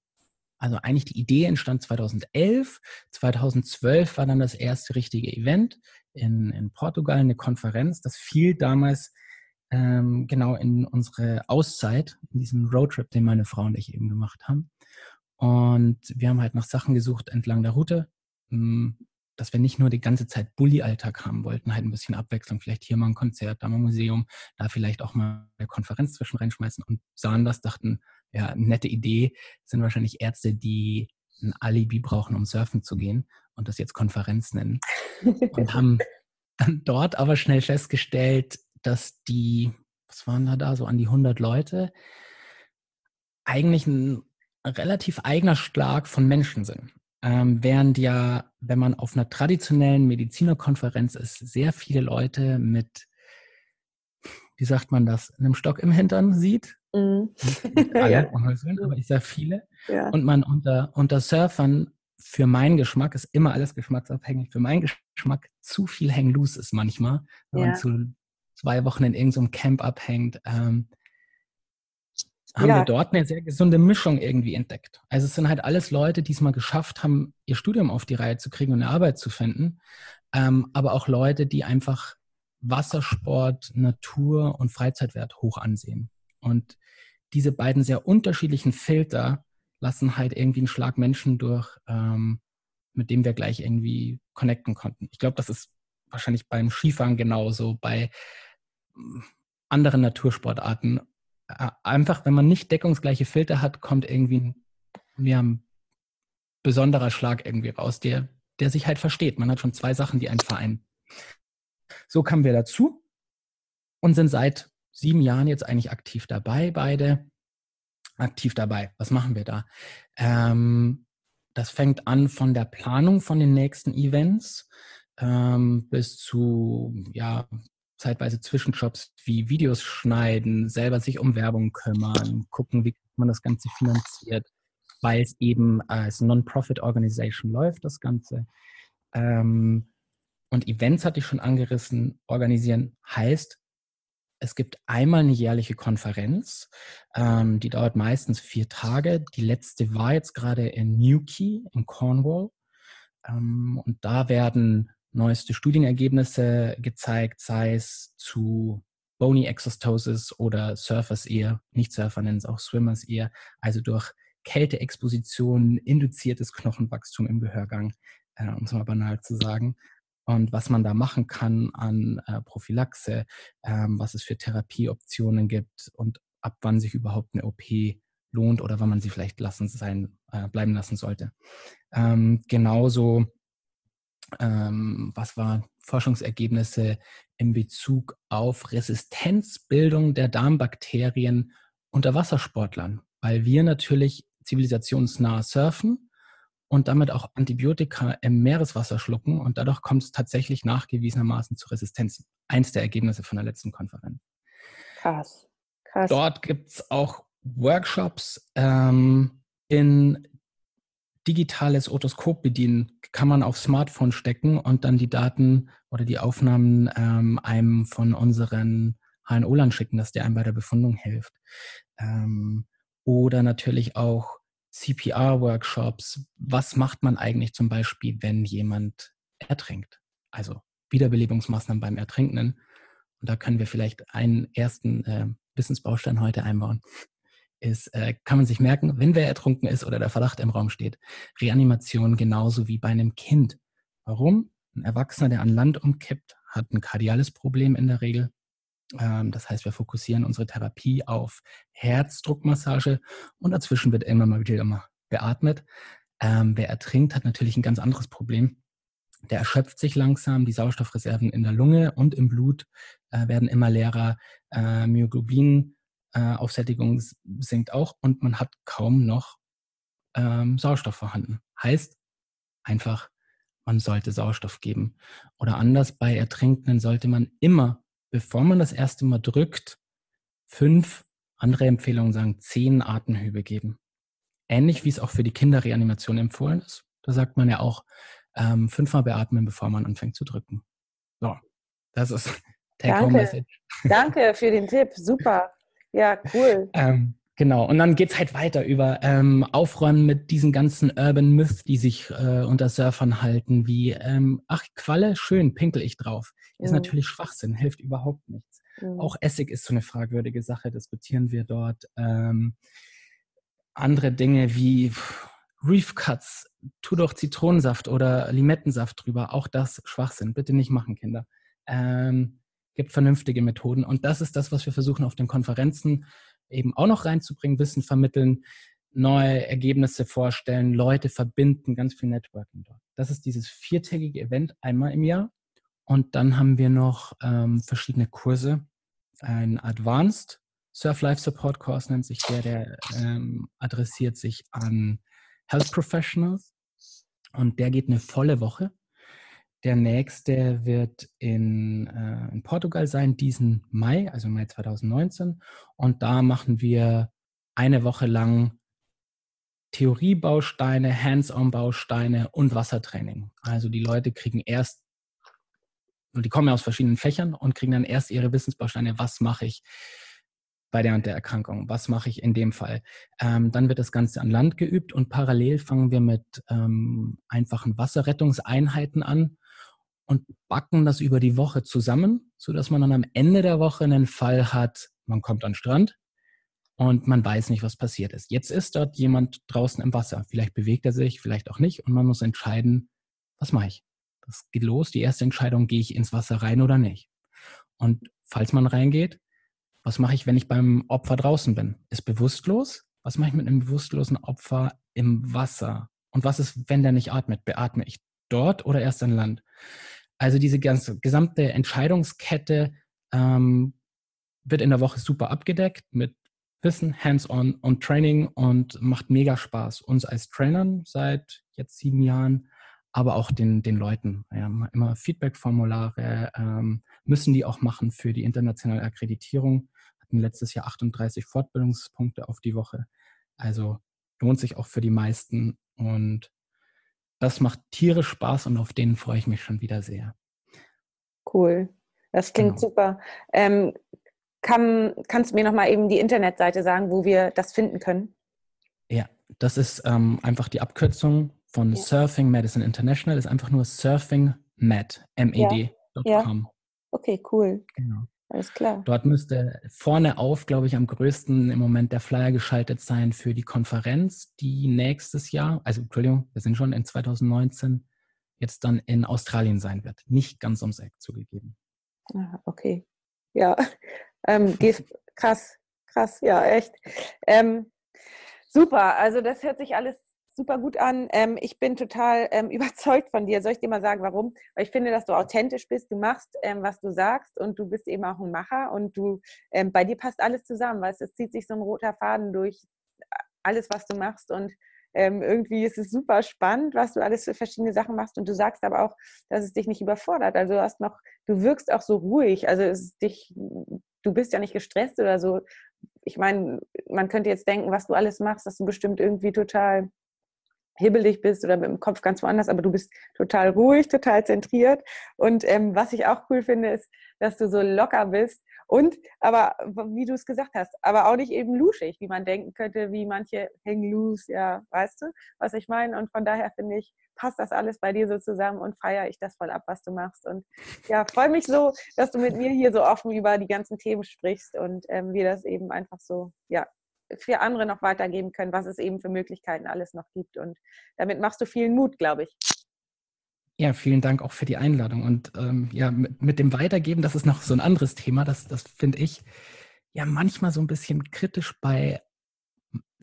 also eigentlich die Idee entstand 2011. 2012 war dann das erste richtige Event in, in Portugal, eine Konferenz. Das fiel damals ähm, genau in unsere Auszeit, in diesem Roadtrip, den meine Frau und ich eben gemacht haben. Und wir haben halt nach Sachen gesucht entlang der Route, hm, dass wir nicht nur die ganze Zeit Bulli-Alltag haben wollten, halt ein bisschen Abwechslung, vielleicht hier mal ein Konzert, da mal ein Museum, da vielleicht auch mal eine Konferenz zwischen reinschmeißen und sahen das, dachten, ja, nette Idee, sind wahrscheinlich Ärzte, die ein Alibi brauchen, um surfen zu gehen und das jetzt Konferenz nennen. Und haben (laughs) dann dort aber schnell festgestellt, dass die, was waren da da, so an die 100 Leute, eigentlich ein relativ eigener Schlag von Menschen sind. Ähm, während ja, wenn man auf einer traditionellen Medizinerkonferenz ist, sehr viele Leute mit, wie sagt man das, einem Stock im Hintern sieht, Mhm. Alle, (laughs) ja. aber ich sage viele. Ja. Und man unter, unter Surfern für meinen Geschmack ist immer alles geschmacksabhängig. Für meinen Geschmack zu viel hang loose ist manchmal, wenn ja. man zu zwei Wochen in irgendeinem Camp abhängt. Ähm, haben ja. wir dort eine sehr gesunde Mischung irgendwie entdeckt. Also es sind halt alles Leute, die es mal geschafft haben, ihr Studium auf die Reihe zu kriegen und eine Arbeit zu finden, ähm, aber auch Leute, die einfach Wassersport, Natur und Freizeitwert hoch ansehen. Und diese beiden sehr unterschiedlichen Filter lassen halt irgendwie einen Schlag Menschen durch, ähm, mit dem wir gleich irgendwie connecten konnten. Ich glaube, das ist wahrscheinlich beim Skifahren genauso, bei hm, anderen Natursportarten. Einfach, wenn man nicht deckungsgleiche Filter hat, kommt irgendwie ja, ein besonderer Schlag irgendwie raus, der, der sich halt versteht. Man hat schon zwei Sachen, die einen vereinen. So kamen wir dazu und sind seit sieben Jahren jetzt eigentlich aktiv dabei, beide. Aktiv dabei. Was machen wir da? Ähm, das fängt an von der Planung von den nächsten Events ähm, bis zu ja, zeitweise Zwischenjobs wie Videos schneiden, selber sich um Werbung kümmern, gucken, wie man das Ganze finanziert, weil es eben als Non-Profit-Organisation läuft, das Ganze. Ähm, und Events hatte ich schon angerissen, organisieren heißt, es gibt einmal eine jährliche Konferenz, ähm, die dauert meistens vier Tage. Die letzte war jetzt gerade in Newquay in Cornwall. Ähm, und da werden neueste Studienergebnisse gezeigt, sei es zu Bony Exostosis oder Surfers Ear, nicht Surfer nennen es auch Swimmers Ear, also durch Kälteexposition induziertes Knochenwachstum im Gehörgang, äh, um es mal banal zu sagen und was man da machen kann an äh, Prophylaxe, ähm, was es für Therapieoptionen gibt und ab wann sich überhaupt eine OP lohnt oder wann man sie vielleicht lassen sein, äh, bleiben lassen sollte. Ähm, genauso, ähm, was waren Forschungsergebnisse in Bezug auf Resistenzbildung der Darmbakterien unter Wassersportlern, weil wir natürlich zivilisationsnah surfen und damit auch Antibiotika im Meereswasser schlucken und dadurch kommt es tatsächlich nachgewiesenermaßen zu Resistenzen. Eins der Ergebnisse von der letzten Konferenz. Krass. Krass. Dort gibt es auch Workshops ähm, in digitales Otoskop bedienen, kann man auf Smartphone stecken und dann die Daten oder die Aufnahmen ähm, einem von unseren HNO-Lern schicken, dass der einem bei der Befundung hilft. Ähm, oder natürlich auch CPR-Workshops. Was macht man eigentlich zum Beispiel, wenn jemand ertrinkt? Also Wiederbelebungsmaßnahmen beim Ertrinkenden. Und da können wir vielleicht einen ersten äh, Wissensbaustein heute einbauen. Ist, äh, kann man sich merken, wenn wer ertrunken ist oder der Verdacht im Raum steht, Reanimation genauso wie bei einem Kind. Warum? Ein Erwachsener, der an Land umkippt, hat ein kardiales Problem in der Regel. Ähm, das heißt, wir fokussieren unsere Therapie auf Herzdruckmassage und dazwischen wird immer mal wieder immer beatmet. Ähm, wer ertrinkt, hat natürlich ein ganz anderes Problem. Der erschöpft sich langsam, die Sauerstoffreserven in der Lunge und im Blut äh, werden immer leerer, äh, Myoglobin äh, Aufsättigung sinkt auch und man hat kaum noch ähm, Sauerstoff vorhanden. Heißt einfach, man sollte Sauerstoff geben. Oder anders, bei Ertrinkenden sollte man immer bevor man das erste Mal drückt, fünf, andere Empfehlungen sagen, zehn Atemhübe geben. Ähnlich wie es auch für die Kinderreanimation empfohlen ist. Da sagt man ja auch, ähm, fünfmal beatmen, bevor man anfängt zu drücken. So, das ist (laughs) Take-Home-Message. Danke für den Tipp, super. Ja, cool. ähm, Genau, und dann geht es halt weiter über ähm, Aufräumen mit diesen ganzen Urban Myths, die sich äh, unter Surfern halten, wie, ähm, ach, Qualle, schön, pinkel ich drauf. Ist mhm. natürlich Schwachsinn, hilft überhaupt nichts. Mhm. Auch Essig ist so eine fragwürdige Sache, diskutieren wir dort. Ähm, andere Dinge wie Reef Cuts, tu doch Zitronensaft oder Limettensaft drüber, auch das Schwachsinn. Bitte nicht machen, Kinder. Ähm, gibt vernünftige Methoden. Und das ist das, was wir versuchen auf den Konferenzen eben auch noch reinzubringen, Wissen vermitteln, neue Ergebnisse vorstellen, Leute verbinden, ganz viel Networking dort. Das ist dieses viertägige Event einmal im Jahr. Und dann haben wir noch ähm, verschiedene Kurse. Ein Advanced Surf Life Support Course nennt sich der, der ähm, adressiert sich an Health Professionals. Und der geht eine volle Woche. Der nächste wird in, äh, in Portugal sein, diesen Mai, also Mai 2019. Und da machen wir eine Woche lang Theoriebausteine, Hands-on-Bausteine und Wassertraining. Also die Leute kriegen erst, die kommen ja aus verschiedenen Fächern und kriegen dann erst ihre Wissensbausteine, was mache ich bei der und der Erkrankung, was mache ich in dem Fall. Ähm, dann wird das Ganze an Land geübt und parallel fangen wir mit ähm, einfachen Wasserrettungseinheiten an und backen das über die Woche zusammen, sodass man dann am Ende der Woche einen Fall hat, man kommt an den Strand und man weiß nicht, was passiert ist. Jetzt ist dort jemand draußen im Wasser. Vielleicht bewegt er sich, vielleicht auch nicht und man muss entscheiden, was mache ich? Das geht los. Die erste Entscheidung, gehe ich ins Wasser rein oder nicht? Und falls man reingeht, was mache ich, wenn ich beim Opfer draußen bin? Ist bewusstlos? Was mache ich mit einem bewusstlosen Opfer im Wasser? Und was ist, wenn der nicht atmet? Beatme ich dort oder erst an Land? Also diese ganze gesamte Entscheidungskette ähm, wird in der Woche super abgedeckt mit Wissen, Hands-on und Training und macht mega Spaß. Uns als Trainern seit jetzt sieben Jahren, aber auch den, den Leuten. Ja, immer Feedback-Formulare ähm, müssen die auch machen für die internationale Akkreditierung. Hatten letztes Jahr 38 Fortbildungspunkte auf die Woche. Also lohnt sich auch für die meisten und das macht tierisch Spaß und auf den freue ich mich schon wieder sehr. Cool. Das klingt genau. super. Ähm, kann, kannst du mir noch mal eben die Internetseite sagen, wo wir das finden können? Ja, das ist ähm, einfach die Abkürzung von ja. Surfing Medicine International, ist einfach nur surfingmed, M-E-D.com. Ja. Okay, cool. Genau. Alles klar. Dort müsste vorne auf, glaube ich, am größten im Moment der Flyer geschaltet sein für die Konferenz, die nächstes Jahr, also Entschuldigung, wir sind schon in 2019, jetzt dann in Australien sein wird. Nicht ganz ums Eck zugegeben. Ah, okay. Ja, (laughs) ähm, krass, krass, ja, echt. Ähm, super, also das hört sich alles super gut an. Ähm, ich bin total ähm, (laughs) überzeugt von dir. Soll ich dir mal sagen, warum? Weil ich finde, dass du authentisch bist. Du machst, ähm, was du sagst und du bist eben auch ein Macher und du, ähm, bei dir passt alles zusammen, weil es zieht sich so ein roter Faden durch alles, was du machst und ähm, irgendwie ist es super spannend, was du alles für verschiedene Sachen machst und du sagst aber auch, dass es dich nicht überfordert. Also du hast noch, du wirkst auch so ruhig. Also es dich, du bist ja nicht gestresst oder so. Ich meine, man könnte jetzt denken, was du alles machst, dass du bestimmt irgendwie total hibbelig bist oder mit dem Kopf ganz woanders, aber du bist total ruhig, total zentriert. Und ähm, was ich auch cool finde, ist, dass du so locker bist und aber, wie du es gesagt hast, aber auch nicht eben luschig, wie man denken könnte, wie manche hängen loose, ja, weißt du, was ich meine? Und von daher finde ich, passt das alles bei dir so zusammen und feiere ich das voll ab, was du machst. Und ja, freue mich so, dass du mit mir hier so offen über die ganzen Themen sprichst und ähm, wir das eben einfach so, ja, für andere noch weitergeben können, was es eben für Möglichkeiten alles noch gibt. Und damit machst du vielen Mut, glaube ich. Ja, vielen Dank auch für die Einladung. Und ähm, ja, mit, mit, dem Weitergeben, das ist noch so ein anderes Thema. Das, das finde ich ja manchmal so ein bisschen kritisch bei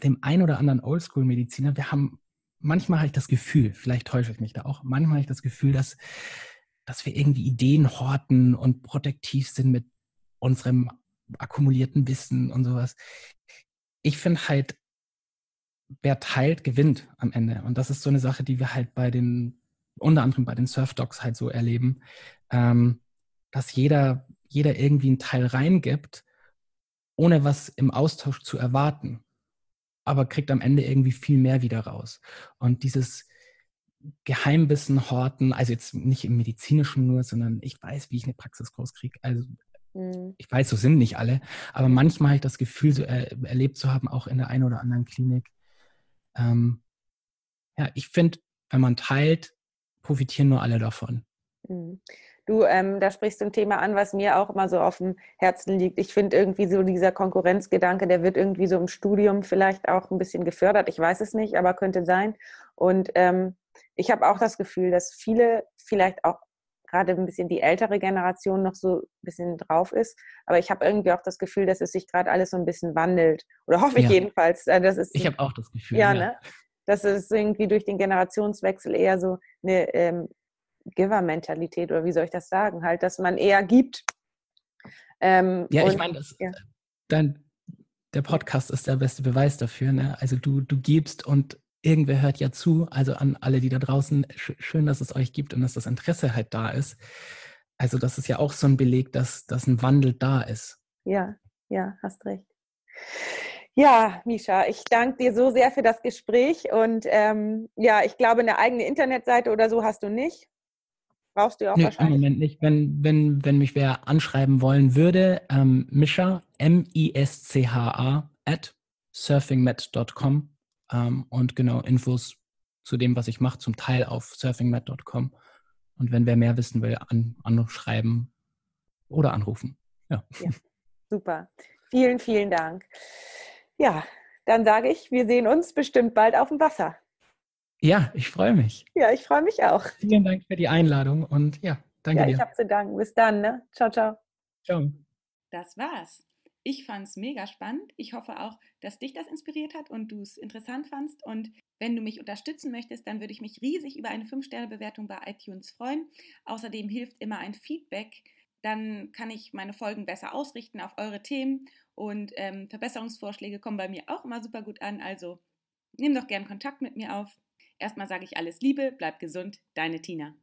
dem ein oder anderen Oldschool-Mediziner. Wir haben, manchmal habe ich das Gefühl, vielleicht täusche ich mich da auch, manchmal habe ich das Gefühl, dass, dass wir irgendwie Ideen horten und protektiv sind mit unserem akkumulierten Wissen und sowas. Ich finde halt, wer teilt, gewinnt am Ende. Und das ist so eine Sache, die wir halt bei den unter anderem bei den Surfdogs halt so erleben, ähm, dass jeder, jeder irgendwie einen Teil reingibt, ohne was im Austausch zu erwarten, aber kriegt am Ende irgendwie viel mehr wieder raus. Und dieses Geheimwissen horten, also jetzt nicht im medizinischen nur, sondern ich weiß, wie ich eine Praxis groß kriege. Also mhm. ich weiß, so sind nicht alle, aber manchmal habe ich das Gefühl, so er, erlebt zu haben, auch in der einen oder anderen Klinik. Ähm, ja, ich finde, wenn man teilt, profitieren nur alle davon. Mhm. Du, ähm, da sprichst du ein Thema an, was mir auch immer so auf dem Herzen liegt. Ich finde irgendwie so dieser Konkurrenzgedanke, der wird irgendwie so im Studium vielleicht auch ein bisschen gefördert. Ich weiß es nicht, aber könnte sein. Und ähm, ich habe auch das Gefühl, dass viele vielleicht auch gerade ein bisschen die ältere Generation noch so ein bisschen drauf ist. Aber ich habe irgendwie auch das Gefühl, dass es sich gerade alles so ein bisschen wandelt. Oder hoffe ich ja. jedenfalls. Äh, das ist, ich habe auch das Gefühl. Ja, ja. Ne? dass es irgendwie durch den Generationswechsel eher so eine ähm, Giver-Mentalität oder wie soll ich das sagen, halt, dass man eher gibt. Ähm, ja, und, ich meine, ja. dein, der Podcast ist der beste Beweis dafür. Ne? Also du, du gibst und irgendwer hört ja zu. Also an alle, die da draußen, schön, dass es euch gibt und dass das Interesse halt da ist. Also das ist ja auch so ein Beleg, dass, dass ein Wandel da ist. Ja, ja, hast recht. Ja, Misha, ich danke dir so sehr für das Gespräch und ähm, ja, ich glaube, eine eigene Internetseite oder so hast du nicht. Brauchst du auch nee, wahrscheinlich? Im Moment nicht. Wenn, wenn, wenn mich wer anschreiben wollen würde, ähm, Mischa, M-I-S-C-H-A, at surfingmat.com ähm, und genau Infos zu dem, was ich mache, zum Teil auf surfingmat.com. Und wenn wer mehr wissen will, an, anschreiben oder anrufen. Ja. ja. Super. Vielen, vielen Dank. Ja, dann sage ich, wir sehen uns bestimmt bald auf dem Wasser. Ja, ich freue mich. Ja, ich freue mich auch. Vielen Dank für die Einladung und ja, danke ja, dir. Ich habe zu danken. Bis dann. Ne? Ciao, ciao. Ciao. Das war's. Ich fand es mega spannend. Ich hoffe auch, dass dich das inspiriert hat und du es interessant fandst. Und wenn du mich unterstützen möchtest, dann würde ich mich riesig über eine 5-Sterne-Bewertung bei iTunes freuen. Außerdem hilft immer ein Feedback. Dann kann ich meine Folgen besser ausrichten auf eure Themen und ähm, Verbesserungsvorschläge kommen bei mir auch immer super gut an. Also nimm doch gern Kontakt mit mir auf. Erstmal sage ich alles Liebe, bleib gesund, deine Tina.